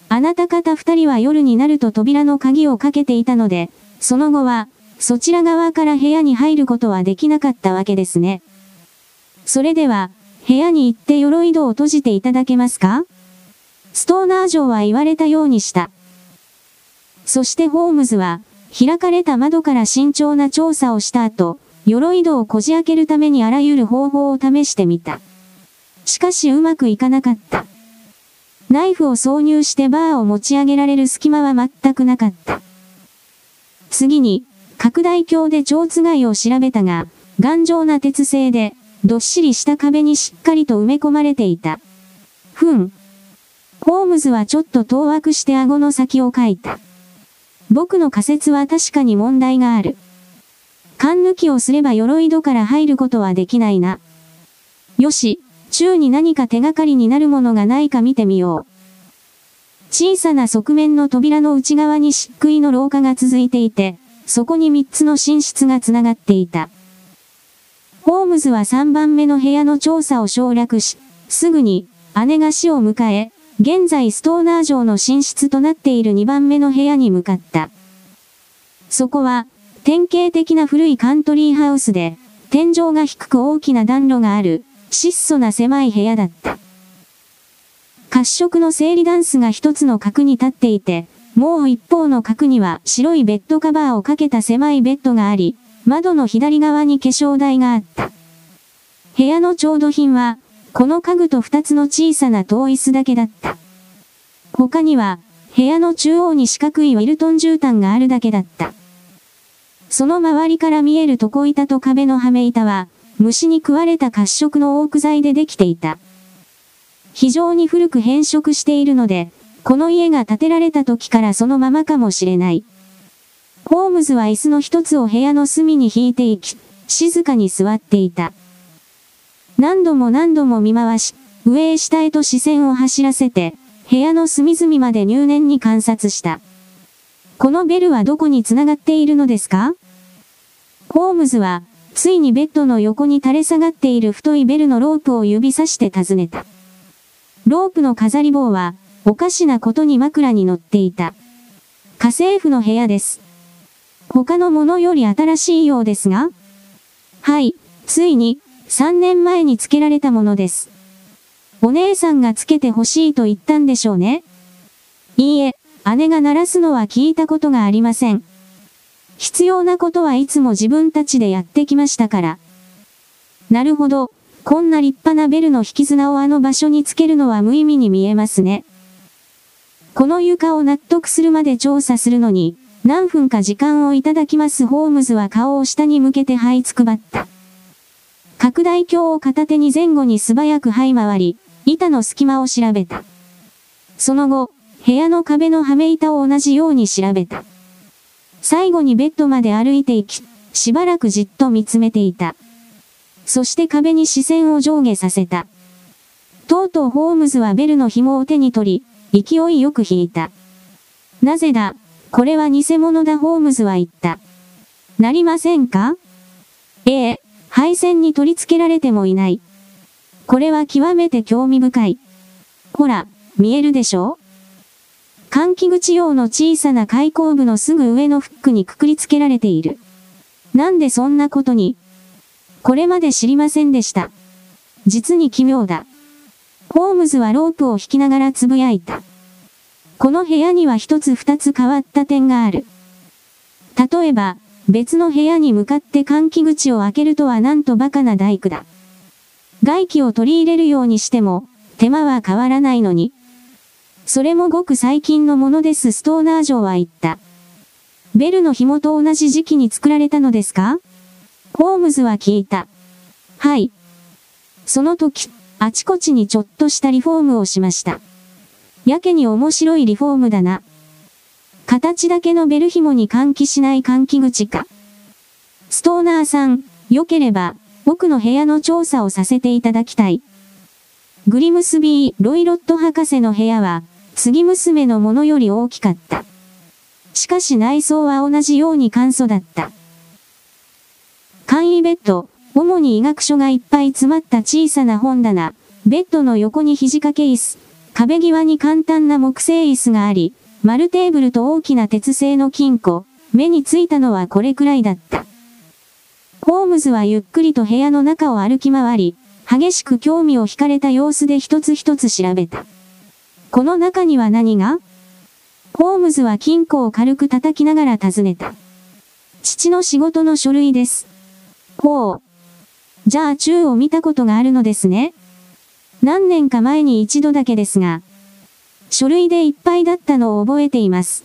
Speaker 1: あなた方二人は夜になると扉の鍵をかけていたので、その後は、そちら側から部屋に入ることはできなかったわけですね。それでは、部屋に行って鎧戸を閉じていただけますか？ストーナー城は言われたようにした。そしてホームズは、開かれた窓から慎重な調査をした後、鎧戸をこじ開けるためにあらゆる方法を試してみた。しかしうまくいかなかった。ナイフを挿入してバーを持ち上げられる隙間は全くなかった。次に、拡大鏡で蝶つがいを調べたが、頑丈な鉄製で、どっしりした壁にしっかりと埋め込まれていた。ふん。ホームズはちょっと当惑して顎の先を書いた。僕の仮説は確かに問題がある。勘抜きをすれば鎧戸から入ることはできないな。よし、宙に何か手がかりになるものがないか見てみよう。小さな側面の扉の内側に漆喰の廊下が続いていて、そこに三つの寝室が繋がっていた。ホームズは3番目の部屋の調査を省略し、すぐに姉が死を迎え、現在ストーナー城の寝室となっている2番目の部屋に向かった。そこは、典型的な古いカントリーハウスで、天井が低く大きな暖炉がある、質素な狭い部屋だった。褐色の整理ダンスが一つの角に立っていて、もう一方の角には白いベッドカバーをかけた狭いベッドがあり、窓の左側に化粧台があった。部屋の調度品は、この家具と二つの小さな遠椅子だけだった。他には、部屋の中央に四角いウィルトン絨毯があるだけだった。その周りから見える床板と壁のはめ板は、虫に食われた褐色のオーク材でできていた。非常に古く変色しているので、この家が建てられた時からそのままかもしれない。ホームズは椅子の一つを部屋の隅に引いていき、静かに座っていた。何度も何度も見回し、上へ下へと視線を走らせて、部屋の隅々まで入念に観察した。このベルはどこに繋がっているのですか？ホームズは、ついにベッドの横に垂れ下がっている太いベルのロープを指さして尋ねた。ロープの飾り棒は、おかしなことに枕に乗っていた。家政婦の部屋です。他のものより新しいようですがはい、ついに、3年前に付けられたものです。お姉さんが付けて欲しいと言ったんでしょうね。いいえ、姉が鳴らすのは聞いたことがありません。必要なことはいつも自分たちでやってきましたから。なるほど、こんな立派なベルの引き綱をあの場所につけるのは無意味に見えますね。この床を納得するまで調査するのに、何分か時間をいただきますホームズは顔を下に向けて這いつくばった。拡大鏡を片手に前後に素早く這い回り、板の隙間を調べた。その後、部屋の壁のはめ板を同じように調べた。最後にベッドまで歩いて行き、しばらくじっと見つめていた。そして壁に視線を上下させた。とうとうホームズはベルの紐を手に取り、勢いよく引いた。なぜだ、これは偽物だホームズは言った。なりませんか？ええ、配線に取り付けられてもいない。これは極めて興味深い。ほら、見えるでしょ？換気口用の小さな開口部のすぐ上のフックにくくりつけられている。なんでそんなことに？これまで知りませんでした。実に奇妙だ。ホームズはロープを引きながらつぶやいた。この部屋には一つ二つ変わった点がある。例えば、別の部屋に向かって換気口を開けるとはなんとバカな大工だ。外気を取り入れるようにしても、手間は変わらないのに。それもごく最近のものですストーナー城は言った。ベルの紐と同じ時期に作られたのですか？ホームズは聞いた。はい。その時、あちこちにちょっとしたリフォームをしました。やけに面白いリフォームだな。形だけのベル紐に換気しない換気口か。ストーナーさん、良ければ、僕の部屋の調査をさせていただきたい。グリムスビー・ロイロット博士の部屋は、次娘のものより大きかった。しかし内装は同じように簡素だった。簡易ベッド、主に医学書がいっぱい詰まった小さな本棚、ベッドの横に肘掛け椅子、壁際に簡単な木製椅子があり、丸テーブルと大きな鉄製の金庫、目についたのはこれくらいだった。ホームズはゆっくりと部屋の中を歩き回り、激しく興味を惹かれた様子で一つ一つ調べた。この中には何が？ホームズは金庫を軽く叩きながら尋ねた。父の仕事の書類です。ほう。じゃあ宙を見たことがあるのですね。何年か前に一度だけですが、書類でいっぱいだったのを覚えています。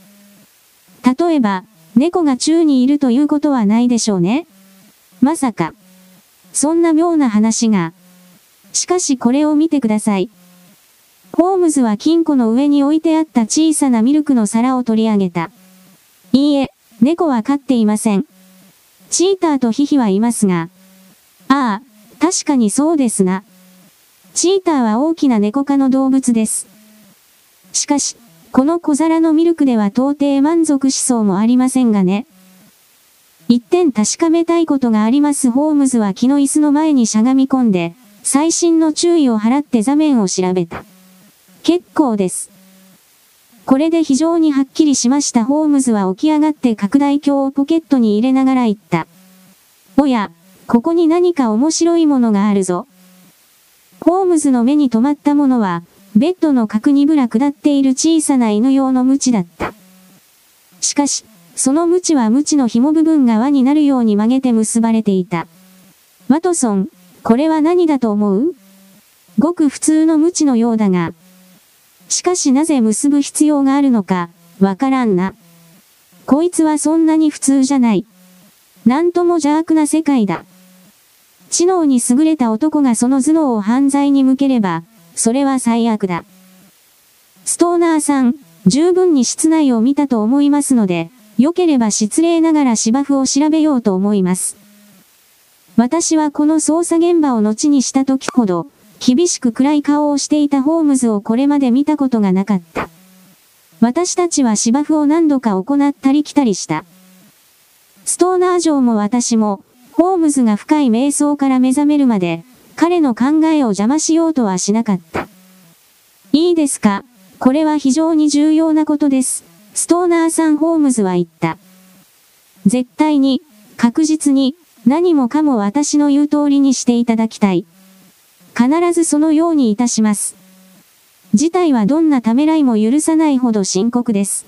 Speaker 1: 例えば、猫が宙にいるということはないでしょうね。まさか。そんな妙な話が。しかしこれを見てください。ホームズは金庫の上に置いてあった小さなミルクの皿を取り上げた。いいえ、猫は飼っていません。チーターとヒヒはいますが。ああ、確かにそうですな。チーターは大きな猫科の動物です。しかし、この小皿のミルクでは到底満足しそうもありませんがね。一点確かめたいことがありますホームズは木の椅子の前にしゃがみ込んで、最新の注意を払って座面を調べた。結構です。これで非常にはっきりしましたホームズは起き上がって拡大鏡をポケットに入れながら言った。おや、ここに何か面白いものがあるぞ。ホームズの目に留まったものは、ベッドの角にぶら下っている小さな犬用の鞭だった。しかし、その鞭は鞭の紐部分が輪になるように曲げて結ばれていた。ワトソン、これは何だと思う？ごく普通の鞭のようだが。しかしなぜ結ぶ必要があるのか、わからんな。こいつはそんなに普通じゃない。なんとも邪悪な世界だ。知能に優れた男がその頭脳を犯罪に向ければ、それは最悪だ。ストーナーさん、十分に室内を見たと思いますので、良ければ失礼ながら芝生を調べようと思います。私はこの捜査現場を後にした時ほど、厳しく暗い顔をしていたホームズをこれまで見たことがなかった。私たちは芝生を何度か行ったり来たりした。ストーナー城も私も、ホームズが深い瞑想から目覚めるまで、彼の考えを邪魔しようとはしなかった。いいですか？これは非常に重要なことです。ストーナーさんホームズは言った。絶対に、確実に、何もかも私の言う通りにしていただきたい。必ずそのようにいたします。事態はどんなためらいも許さないほど深刻です。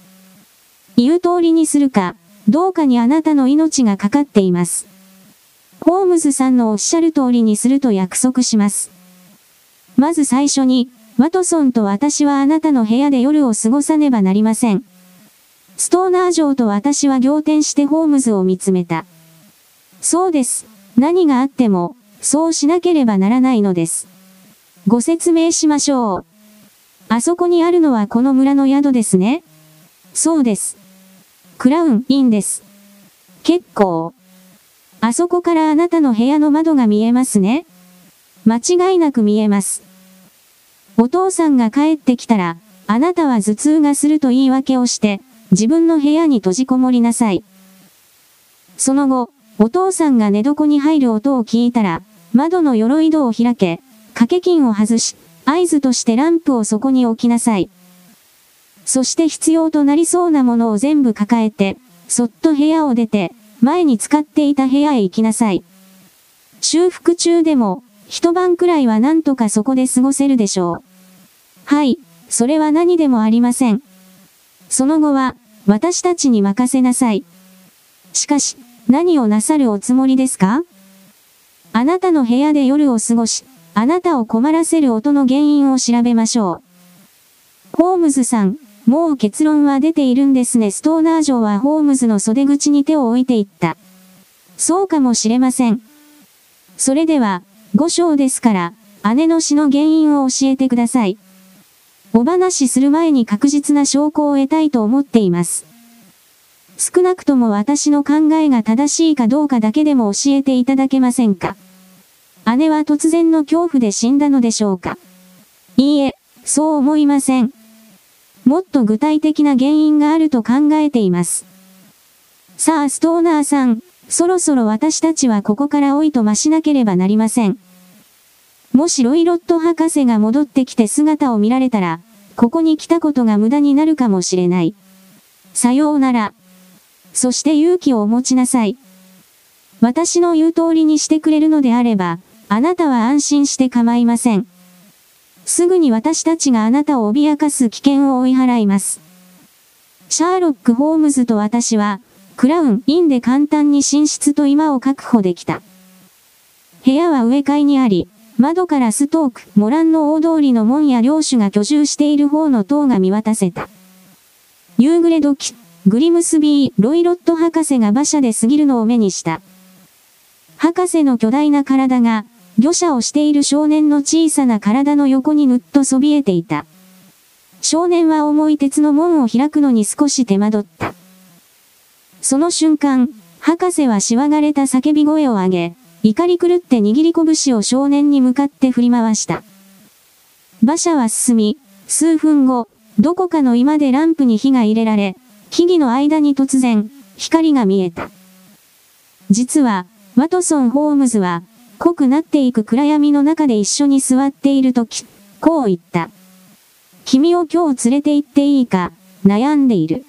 Speaker 1: 言う通りにするか、どうかにあなたの命がかかっています。ホームズさんのおっしゃる通りにすると約束します。まず最初に、ワトソンと私はあなたの部屋で夜を過ごさねばなりません。ストーナー城と私は仰天してホームズを見つめた。そうです。何があっても、そうしなければならないのです。ご説明しましょう。あそこにあるのはこの村の宿ですね。そうです。クラウン、インです。結構。あそこからあなたの部屋の窓が見えますね。間違いなく見えます。お父さんが帰ってきたら、あなたは頭痛がすると言い訳をして、自分の部屋に閉じこもりなさい。その後、お父さんが寝床に入る音を聞いたら、窓の鎧戸を開け、掛け金を外し、合図としてランプをそこに置きなさい。そして必要となりそうなものを全部抱えて、そっと部屋を出て、前に使っていた部屋へ行きなさい。修復中でも、一晩くらいはなんとかそこで過ごせるでしょう。はい、それは何でもありません。その後は、私たちに任せなさい。しかし、何をなさるおつもりですか？あなたの部屋で夜を過ごし、あなたを困らせる音の原因を調べましょう。ホームズさん、もう結論は出ているんですね。ストーナー城はホームズの袖口に手を置いていった。そうかもしれません。それでは、五章ですから、姉の死の原因を教えてください。お話しする前に確実な証拠を得たいと思っています。少なくとも私の考えが正しいかどうかだけでも教えていただけませんか？姉は突然の恐怖で死んだのでしょうか？いいえ、そう思いません。もっと具体的な原因があると考えています。さあ、ストーナーさん、そろそろ私たちはここから老いと増しなければなりません。もしロイロット博士が戻ってきて姿を見られたら、ここに来たことが無駄になるかもしれない。さようなら。そして勇気をお持ちなさい。私の言う通りにしてくれるのであれば、あなたは安心して構いません。すぐに私たちがあなたを脅かす危険を追い払います。シャーロック・ホームズと私は、クラウン・インで簡単に寝室と今を確保できた。部屋は植え替えにあり、窓からストーク、モランの大通りの門や領主が居住している方の塔が見渡せた。夕暮れ時、グリムスビー・ロイロット博士が馬車で過ぎるのを目にした。博士の巨大な体が、漁者をしている少年の小さな体の横にぬっとそびえていた。少年は重い鉄の門を開くのに少し手間取った。その瞬間、博士はしわがれた叫び声を上げ、怒り狂って握り拳を少年に向かって振り回した。馬車は進み、数分後、どこかの居間でランプに火が入れられ、木々の間に突然、光が見えた。実は、ワトソン・ホームズは、濃くなっていく暗闇の中で一緒に座っているとき、こう言った。君を今日連れて行っていいか、悩んでいる。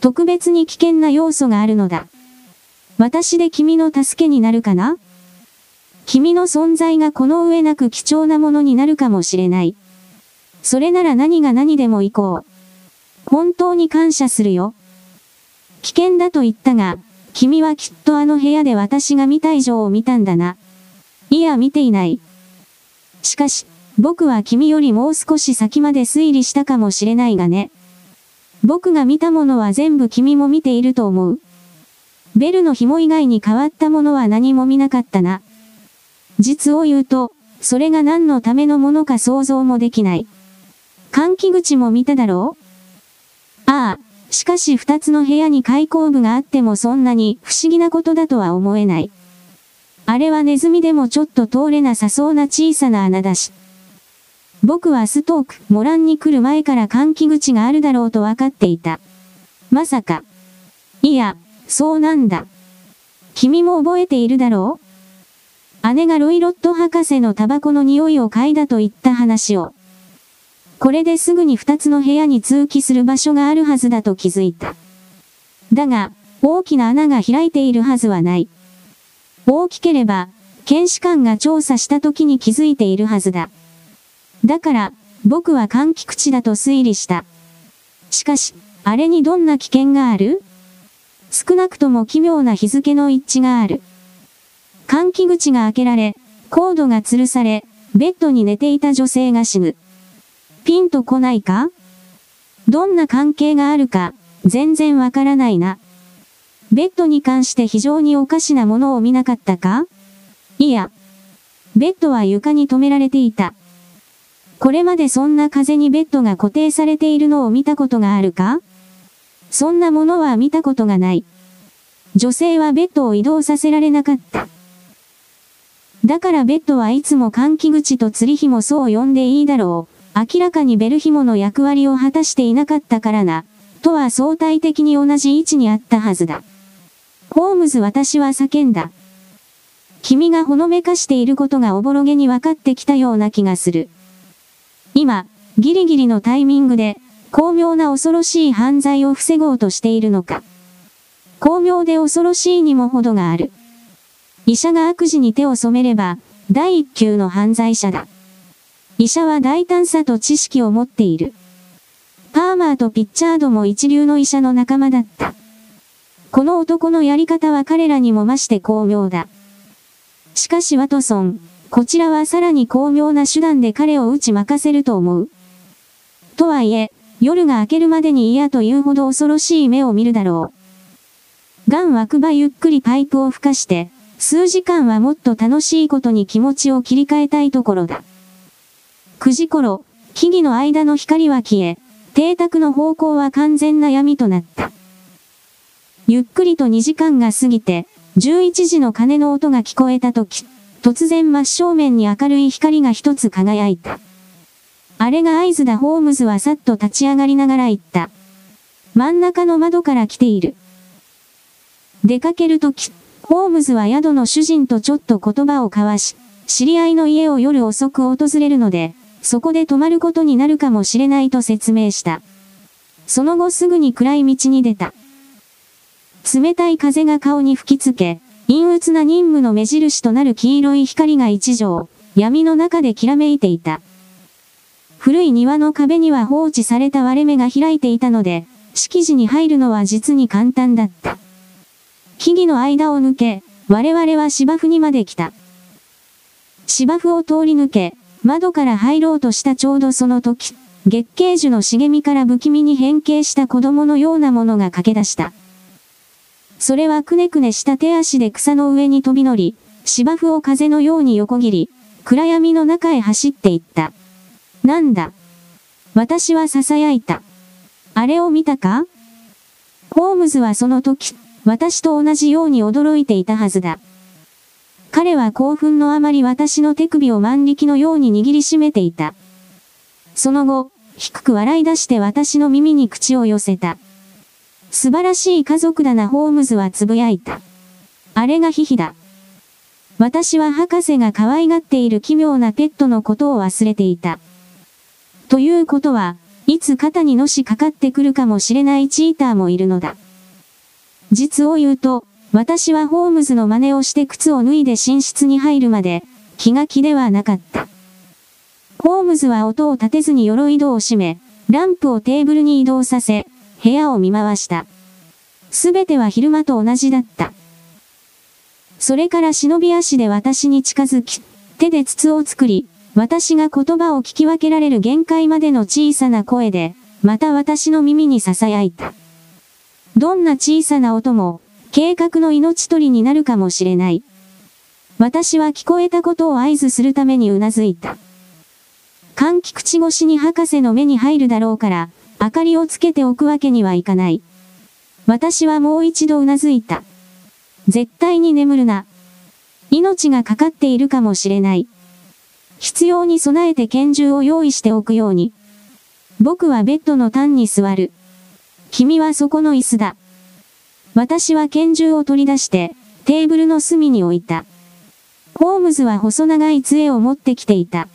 Speaker 1: 特別に危険な要素があるのだ。私で君の助けになるかな？君の存在がこの上なく貴重なものになるかもしれない。それなら何が何でも行こう。本当に感謝するよ。危険だと言ったが、君はきっとあの部屋で私が見た以上を見たんだな。いや見ていない。しかし、僕は君よりもう少し先まで推理したかもしれないがね。僕が見たものは全部君も見ていると思う。ベルの紐以外に変わったものは何も見なかったな。実を言うと、それが何のためのものか想像もできない。換気口も見ただろう？ああ、しかし二つの部屋に開口部があってもそんなに不思議なことだとは思えない。あれはネズミでもちょっと通れなさそうな小さな穴だし。僕はストーク、モランに来る前から換気口があるだろうと分かっていた。まさか。いや、そうなんだ。君も覚えているだろう？姉がロイロット博士のタバコの匂いを嗅いだと言った話を。これですぐに二つの部屋に通気する場所があるはずだと気づいた。だが、大きな穴が開いているはずはない。大きければ、検視官が調査した時に気づいているはずだ。だから、僕は換気口だと推理した。しかし、あれにどんな危険がある？少なくとも奇妙な日付の一致がある。換気口が開けられ、コードが吊るされ、ベッドに寝ていた女性が死ぬ。ピンとこないか？どんな関係があるか、全然わからないな。ベッドに関して非常におかしなものを見なかったか？いや。ベッドは床に止められていた。これまでそんな風にベッドが固定されているのを見たことがあるか？そんなものは見たことがない。女性はベッドを移動させられなかった。だからベッドはいつも換気口と釣り紐そう呼んでいいだろう。明らかにベル紐の役割を果たしていなかったからな。とは相対的に同じ位置にあったはずだ。ホームズ私は叫んだ。君がほのめかしていることがおぼろげに分かってきたような気がする。今、ギリギリのタイミングで、巧妙な恐ろしい犯罪を防ごうとしているのか。巧妙で恐ろしいにも程がある。医者が悪事に手を染めれば、第一級の犯罪者だ。医者は大胆さと知識を持っている。パーマーとピッチャードも一流の医者の仲間だった。この男のやり方は彼らにも増して巧妙だ。しかしワトソン、こちらはさらに巧妙な手段で彼を打ち負かせると思う。とはいえ、夜が明けるまでに嫌というほど恐ろしい目を見るだろう。ガン枠場ゆっくりパイプを吹かして、数時間はもっと楽しいことに気持ちを切り替えたいところだ。9時頃、木々の間の光は消え、邸宅の方向は完全な闇となった。ゆっくりと2時間が過ぎて、11時の鐘の音が聞こえたとき、突然真正面に明るい光が一つ輝いた。あれが合図だホームズはさっと立ち上がりながら言った。真ん中の窓から来ている。出かけるとき、ホームズは宿の主人とちょっと言葉を交わし、知り合いの家を夜遅く訪れるので、そこで泊まることになるかもしれないと説明した。その後すぐに暗い道に出た。冷たい風が顔に吹きつけ、陰鬱な任務の目印となる黄色い光が一条、闇の中できらめいていた。古い庭の壁には放置された割れ目が開いていたので、敷地に入るのは実に簡単だった。木々の間を抜け、我々は芝生にまで来た。芝生を通り抜け、窓から入ろうとしたちょうどその時、月桂樹の茂みから不気味に変形した子供のようなものが駆け出した。それはくねくねした手足で草の上に飛び乗り、芝生を風のように横切り、暗闇の中へ走っていった。なんだ？私は囁いた。あれを見たか？ホームズはその時、私と同じように驚いていたはずだ。彼は興奮のあまり私の手首を万力のように握りしめていた。その後、低く笑い出して私の耳に口を寄せた。素晴らしい家族だなホームズは呟いた。あれがヒヒだ。私は博士が可愛がっている奇妙なペットのことを忘れていた。ということは、いつ肩にのしかかってくるかもしれないチーターもいるのだ。実を言うと、私はホームズの真似をして靴を脱いで寝室に入るまで、気が気ではなかった。ホームズは音を立てずに鎧戸を閉め、ランプをテーブルに移動させ、部屋を見回した。すべては昼間と同じだった。それから忍び足で私に近づき、手で筒を作り、私が言葉を聞き分けられる限界までの小さな声で、また私の耳に囁いた。どんな小さな音も、計画の命取りになるかもしれない。私は聞こえたことを合図するためにうなずいた。換気口越しに博士の目に入るだろうから、明かりをつけておくわけにはいかない。私はもう一度うなずいた。絶対に眠るな。命がかかっているかもしれない。必要に備えて拳銃を用意しておくように。僕はベッドの端に座る。君はそこの椅子だ。私は拳銃を取り出して、テーブルの隅に置いた。ホームズは細長い杖を持ってきていた。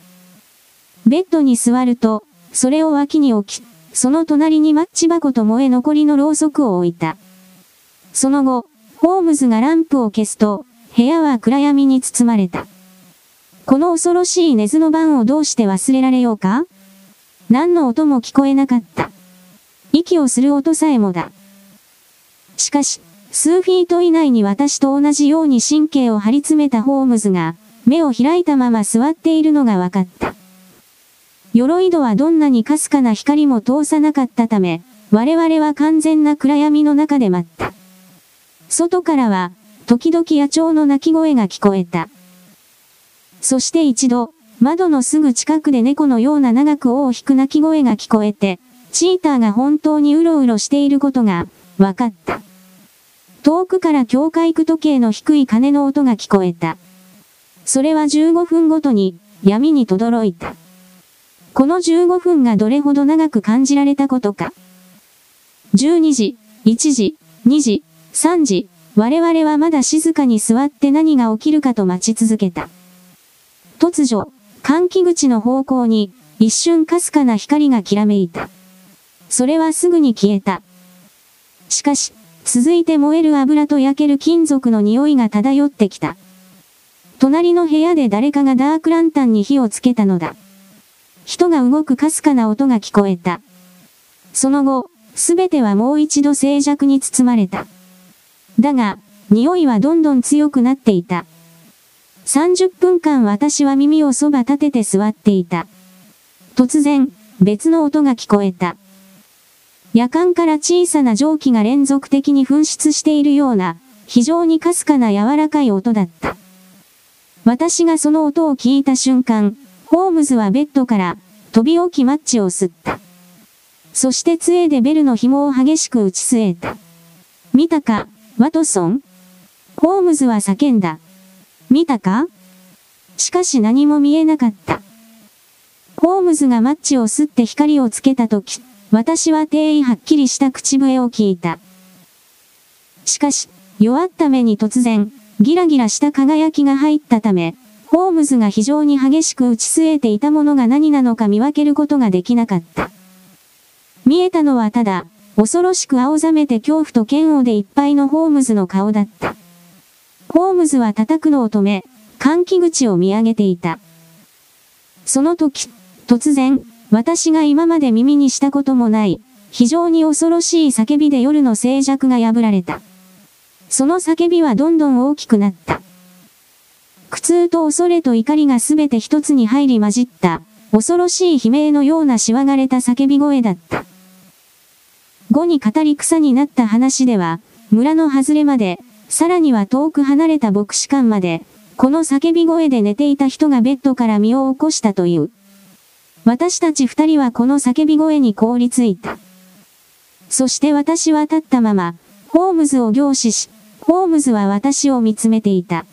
Speaker 1: ベッドに座ると、それを脇に置き、その隣にマッチ箱と燃え残りのろうそくを置いた。その後、ホームズがランプを消すと、部屋は暗闇に包まれた。この恐ろしい根津の番をどうして忘れられようか？何の音も聞こえなかった。息をする音さえもだ。しかし、数フィート以内に私と同じように神経を張り詰めたホームズが、目を開いたまま座っているのが分かった。鎧戸はどんなにかすかな光も通さなかったため、我々は完全な暗闇の中で待った。外からは、時々野鳥の鳴き声が聞こえた。そして一度、窓のすぐ近くで猫のような長く尾を引く鳴き声が聞こえて、チーターが本当にうろうろしていることが、分かった。遠くから境界区時計の低い鐘の音が聞こえた。それは15分ごとに、闇に轟いた。この15分がどれほど長く感じられたことか。12時、1時、2時、3時、我々はまだ静かに座って何が起きるかと待ち続けた。突如、換気口の方向に、一瞬かすかな光がきらめいた。それはすぐに消えた。しかし、続いて燃える油と焼ける金属の匂いが漂ってきた。隣の部屋で誰かがダークランタンに火をつけたのだ。人が動くかすかな音が聞こえた。その後、すべてはもう一度静寂に包まれた。だが、匂いはどんどん強くなっていた。30分間私は耳をそば立てて座っていた。突然、別の音が聞こえた。夜間から小さな蒸気が連続的に噴出しているような、非常にかすかな柔らかい音だった。私がその音を聞いた瞬間、ホームズはベッドから飛び起きマッチを吸った。そして杖でベルの紐を激しく打ち据えた。見たか、ワトソン？ホームズは叫んだ。見たか？しかし何も見えなかった。ホームズがマッチを吸って光をつけたとき、私は定位はっきりした口笛を聞いた。しかし、弱った目に突然、ギラギラした輝きが入ったため、ホームズが非常に激しく打ち据えていたものが何なのか見分けることができなかった。見えたのはただ、恐ろしく青ざめて恐怖と嫌悪でいっぱいのホームズの顔だった。ホームズは叩くのを止め、換気口を見上げていた。その時、突然、私が今まで耳にしたこともない、非常に恐ろしい叫びで夜の静寂が破られた。その叫びはどんどん大きくなった。苦痛と恐れと怒りがすべて一つに入り混じった、恐ろしい悲鳴のようなしわがれた叫び声だった。後に語り草になった話では、村の外れまで、さらには遠く離れた牧師館まで、この叫び声で寝ていた人がベッドから身を起こしたという。私たち二人はこの叫び声に凍りついた。そして私は立ったまま、ホームズを凝視し、ホームズは私を見つめていた。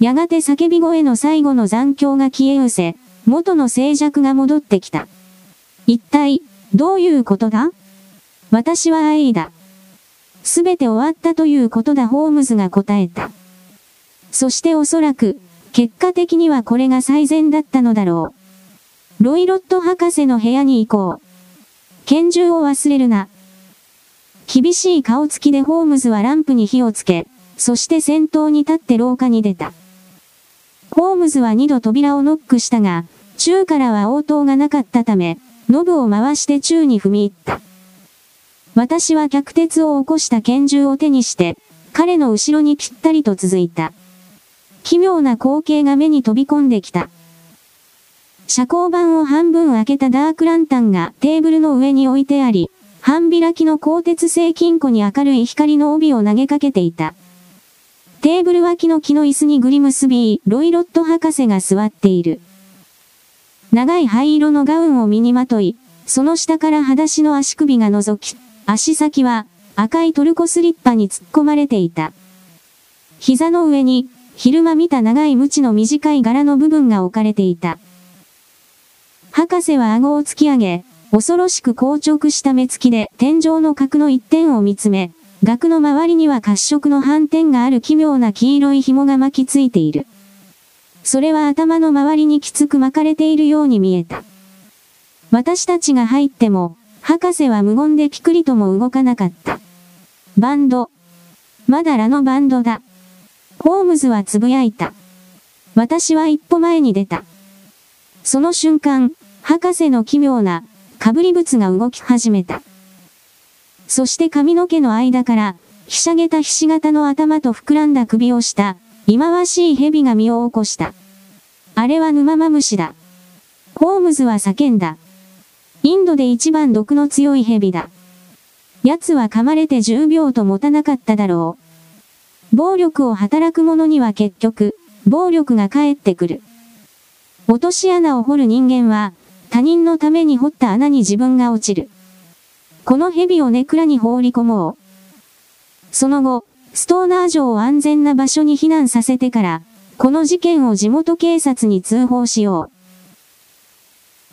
Speaker 1: やがて叫び声の最後の残響が消え失せ、元の静寂が戻ってきた。一体、どういうことだ私は愛だ。すべて終わったということだホームズが答えた。そしておそらく、結果的にはこれが最善だったのだろう。ロイロット博士の部屋に行こう。拳銃を忘れるな。厳しい顔つきでホームズはランプに火をつけ、そして先頭に立って廊下に出た。ホームズは二度扉をノックしたが、宙からは応答がなかったため、ノブを回して宙に踏み入った。私は客鉄を起こした拳銃を手にして、彼の後ろにぴったりと続いた。奇妙な光景が目に飛び込んできた。遮光板を半分開けたダークランタンがテーブルの上に置いてあり、半開きの鋼鉄製金庫に明るい光の帯を投げかけていた。テーブル脇の木の椅子にグリムスビー、ロイロット博士が座っている。長い灰色のガウンを身にまとい、その下から裸足の足首が覗き、足先は赤いトルコスリッパに突っ込まれていた。膝の上に、昼間見た長い鞭の短い柄の部分が置かれていた。博士は顎を突き上げ、恐ろしく硬直した目つきで天井の角の一点を見つめ、額の周りには褐色の斑点がある奇妙な黄色い紐が巻きついている。それは頭の周りにきつく巻かれているように見えた。私たちが入っても、博士は無言でピクリとも動かなかった。バンド。まだラのバンドだ。ホームズはつぶやいた。私は一歩前に出た。その瞬間、博士の奇妙な、かぶり物が動き始めた。そして髪の毛の間から、ひしゃげたひし形の頭と膨らんだ首をした、忌まわしい蛇が身を起こした。あれは沼マムシだ。ホームズは叫んだ。インドで一番毒の強い蛇だ。奴は噛まれて10秒と持たなかっただろう。暴力を働く者には結局、暴力が返ってくる。落とし穴を掘る人間は、他人のために掘った穴に自分が落ちる。この蛇をネクラに放り込もう。その後、ストーナー城を安全な場所に避難させてから、この事件を地元警察に通報しよう。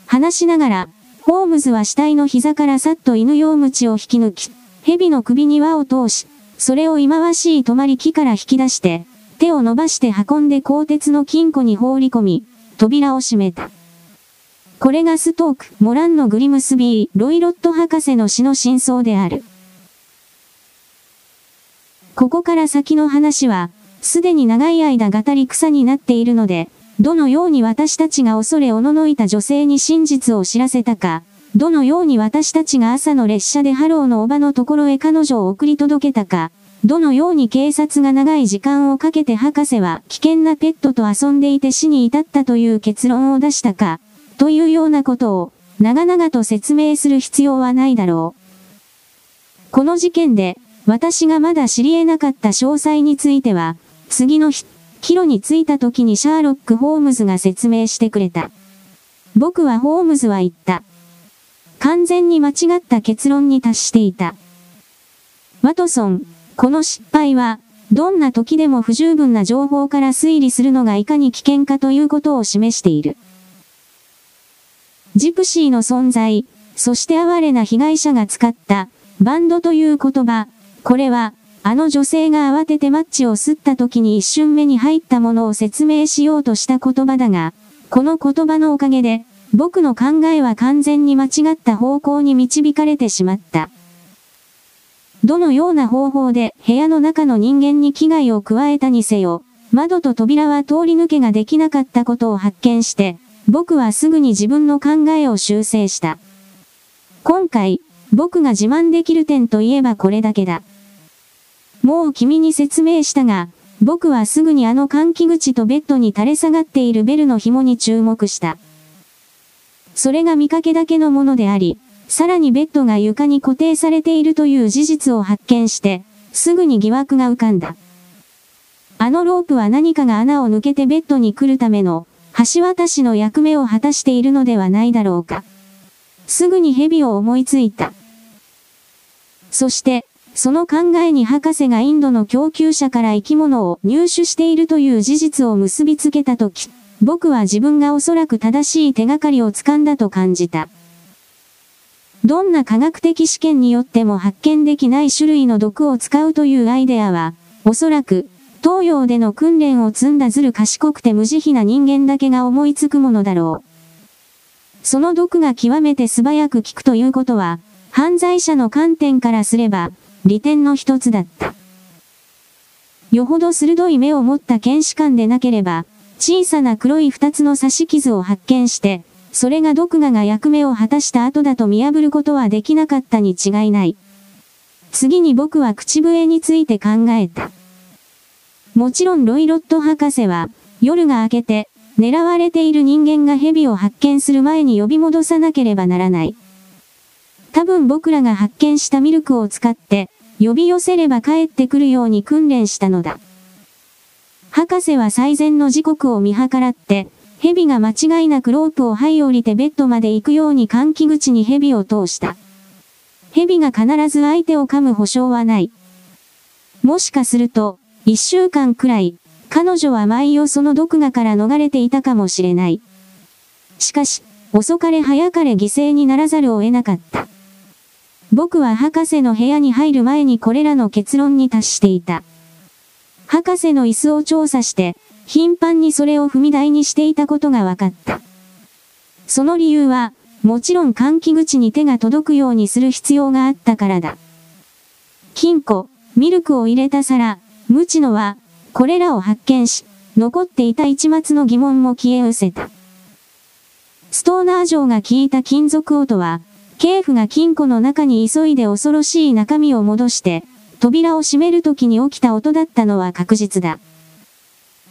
Speaker 1: 話しながら、ホームズは死体の膝からさっと犬用鞭を引き抜き、蛇の首に輪を通し、それを忌まわしい止まり木から引き出して、手を伸ばして運んで鋼鉄の金庫に放り込み、扉を閉めた。これがストーク、モランのグリムスビー、ロイロット博士の死の真相である。ここから先の話は、すでに長い間語り草になっているので、どのように私たちが恐れおののいた女性に真実を知らせたか、どのように私たちが朝の列車でハローのおばのところへ彼女を送り届けたか、どのように警察が長い時間をかけて博士は危険なペットと遊んでいて死に至ったという結論を出したか、というようなことを、長々と説明する必要はないだろう。この事件で、私がまだ知り得なかった詳細については、次の日、帰路に着いた時にシャーロック・ホームズが説明してくれた。僕はホームズは言った。完全に間違った結論に達していた。ワトソン、この失敗は、どんな時でも不十分な情報から推理するのがいかに危険かということを示している。ジプシーの存在、そして哀れな被害者が使ったバンドという言葉、これは、あの女性が慌ててマッチを吸った時に一瞬目に入ったものを説明しようとした言葉だが、この言葉のおかげで、僕の考えは完全に間違った方向に導かれてしまった。どのような方法で部屋の中の人間に危害を加えたにせよ、窓と扉は通り抜けができなかったことを発見して、僕はすぐに自分の考えを修正した。今回、僕が自慢できる点といえばこれだけだ。もう君に説明したが、僕はすぐにあの換気口とベッドに垂れ下がっているベルの紐に注目した。それが見かけだけのものであり、さらにベッドが床に固定されているという事実を発見して、すぐに疑惑が浮かんだ。あのロープは何かが穴を抜けてベッドに来るための橋渡しの役目を果たしているのではないだろうか。すぐに蛇を思いついた。そして、その考えに博士がインドの供給者から生き物を入手しているという事実を結びつけたとき、僕は自分がおそらく正しい手がかりを掴んだと感じた。どんな科学的試験によっても発見できない種類の毒を使うというアイデアは、おそらく、東洋での訓練を積んだずる賢くて無慈悲な人間だけが思いつくものだろう。その毒が極めて素早く効くということは、犯罪者の観点からすれば、利点の一つだった。よほど鋭い目を持った検視官でなければ、小さな黒い二つの刺し傷を発見して、それが毒牙が役目を果たした後だと見破ることはできなかったに違いない。次に僕は口笛について考えた。もちろんロイロット博士は、夜が明けて、狙われている人間が蛇を発見する前に呼び戻さなければならない。多分僕らが発見したミルクを使って、呼び寄せれば帰ってくるように訓練したのだ。博士は最善の時刻を見計らって、蛇が間違いなくロープを這い降りてベッドまで行くように換気口に蛇を通した。蛇が必ず相手を噛む保証はない。もしかすると、一週間くらい、彼女は毎夜その毒牙から逃れていたかもしれない。しかし、遅かれ早かれ犠牲にならざるを得なかった。僕は博士の部屋に入る前にこれらの結論に達していた。博士の椅子を調査して、頻繁にそれを踏み台にしていたことが分かった。その理由は、もちろん換気口に手が届くようにする必要があったからだ。金庫、ミルクを入れた皿、無知のは、これらを発見し、残っていた一末の疑問も消え失せた。ストーナー城が聞いた金属音は、警府が金庫の中に急いで恐ろしい中身を戻して、扉を閉めるときに起きた音だったのは確実だ。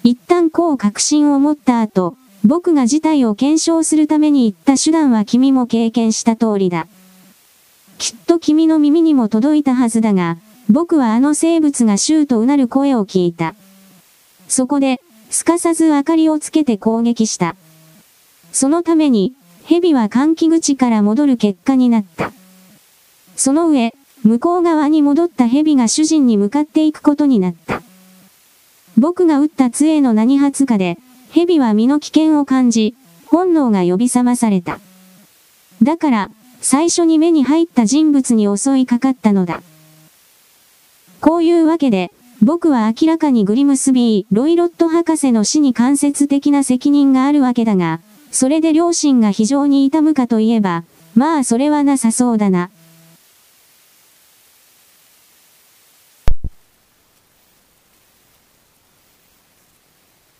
Speaker 1: 一旦こう確信を持った後、僕が事態を検証するために言った手段は君も経験した通りだ。きっと君の耳にも届いたはずだが、僕はあの生物がシューとうなる声を聞いた。そこで、すかさず明かりをつけて攻撃した。そのために、蛇は換気口から戻る結果になった。その上、向こう側に戻った蛇が主人に向かっていくことになった。僕が撃った杖の何発かで、蛇は身の危険を感じ、本能が呼び覚まされた。だから、最初に目に入った人物に襲いかかったのだ。こういうわけで、僕は明らかにグリムスビー、ロイロット博士の死に間接的な責任があるわけだが、それで両親が非常に痛むかといえば、まあそれはなさそうだな。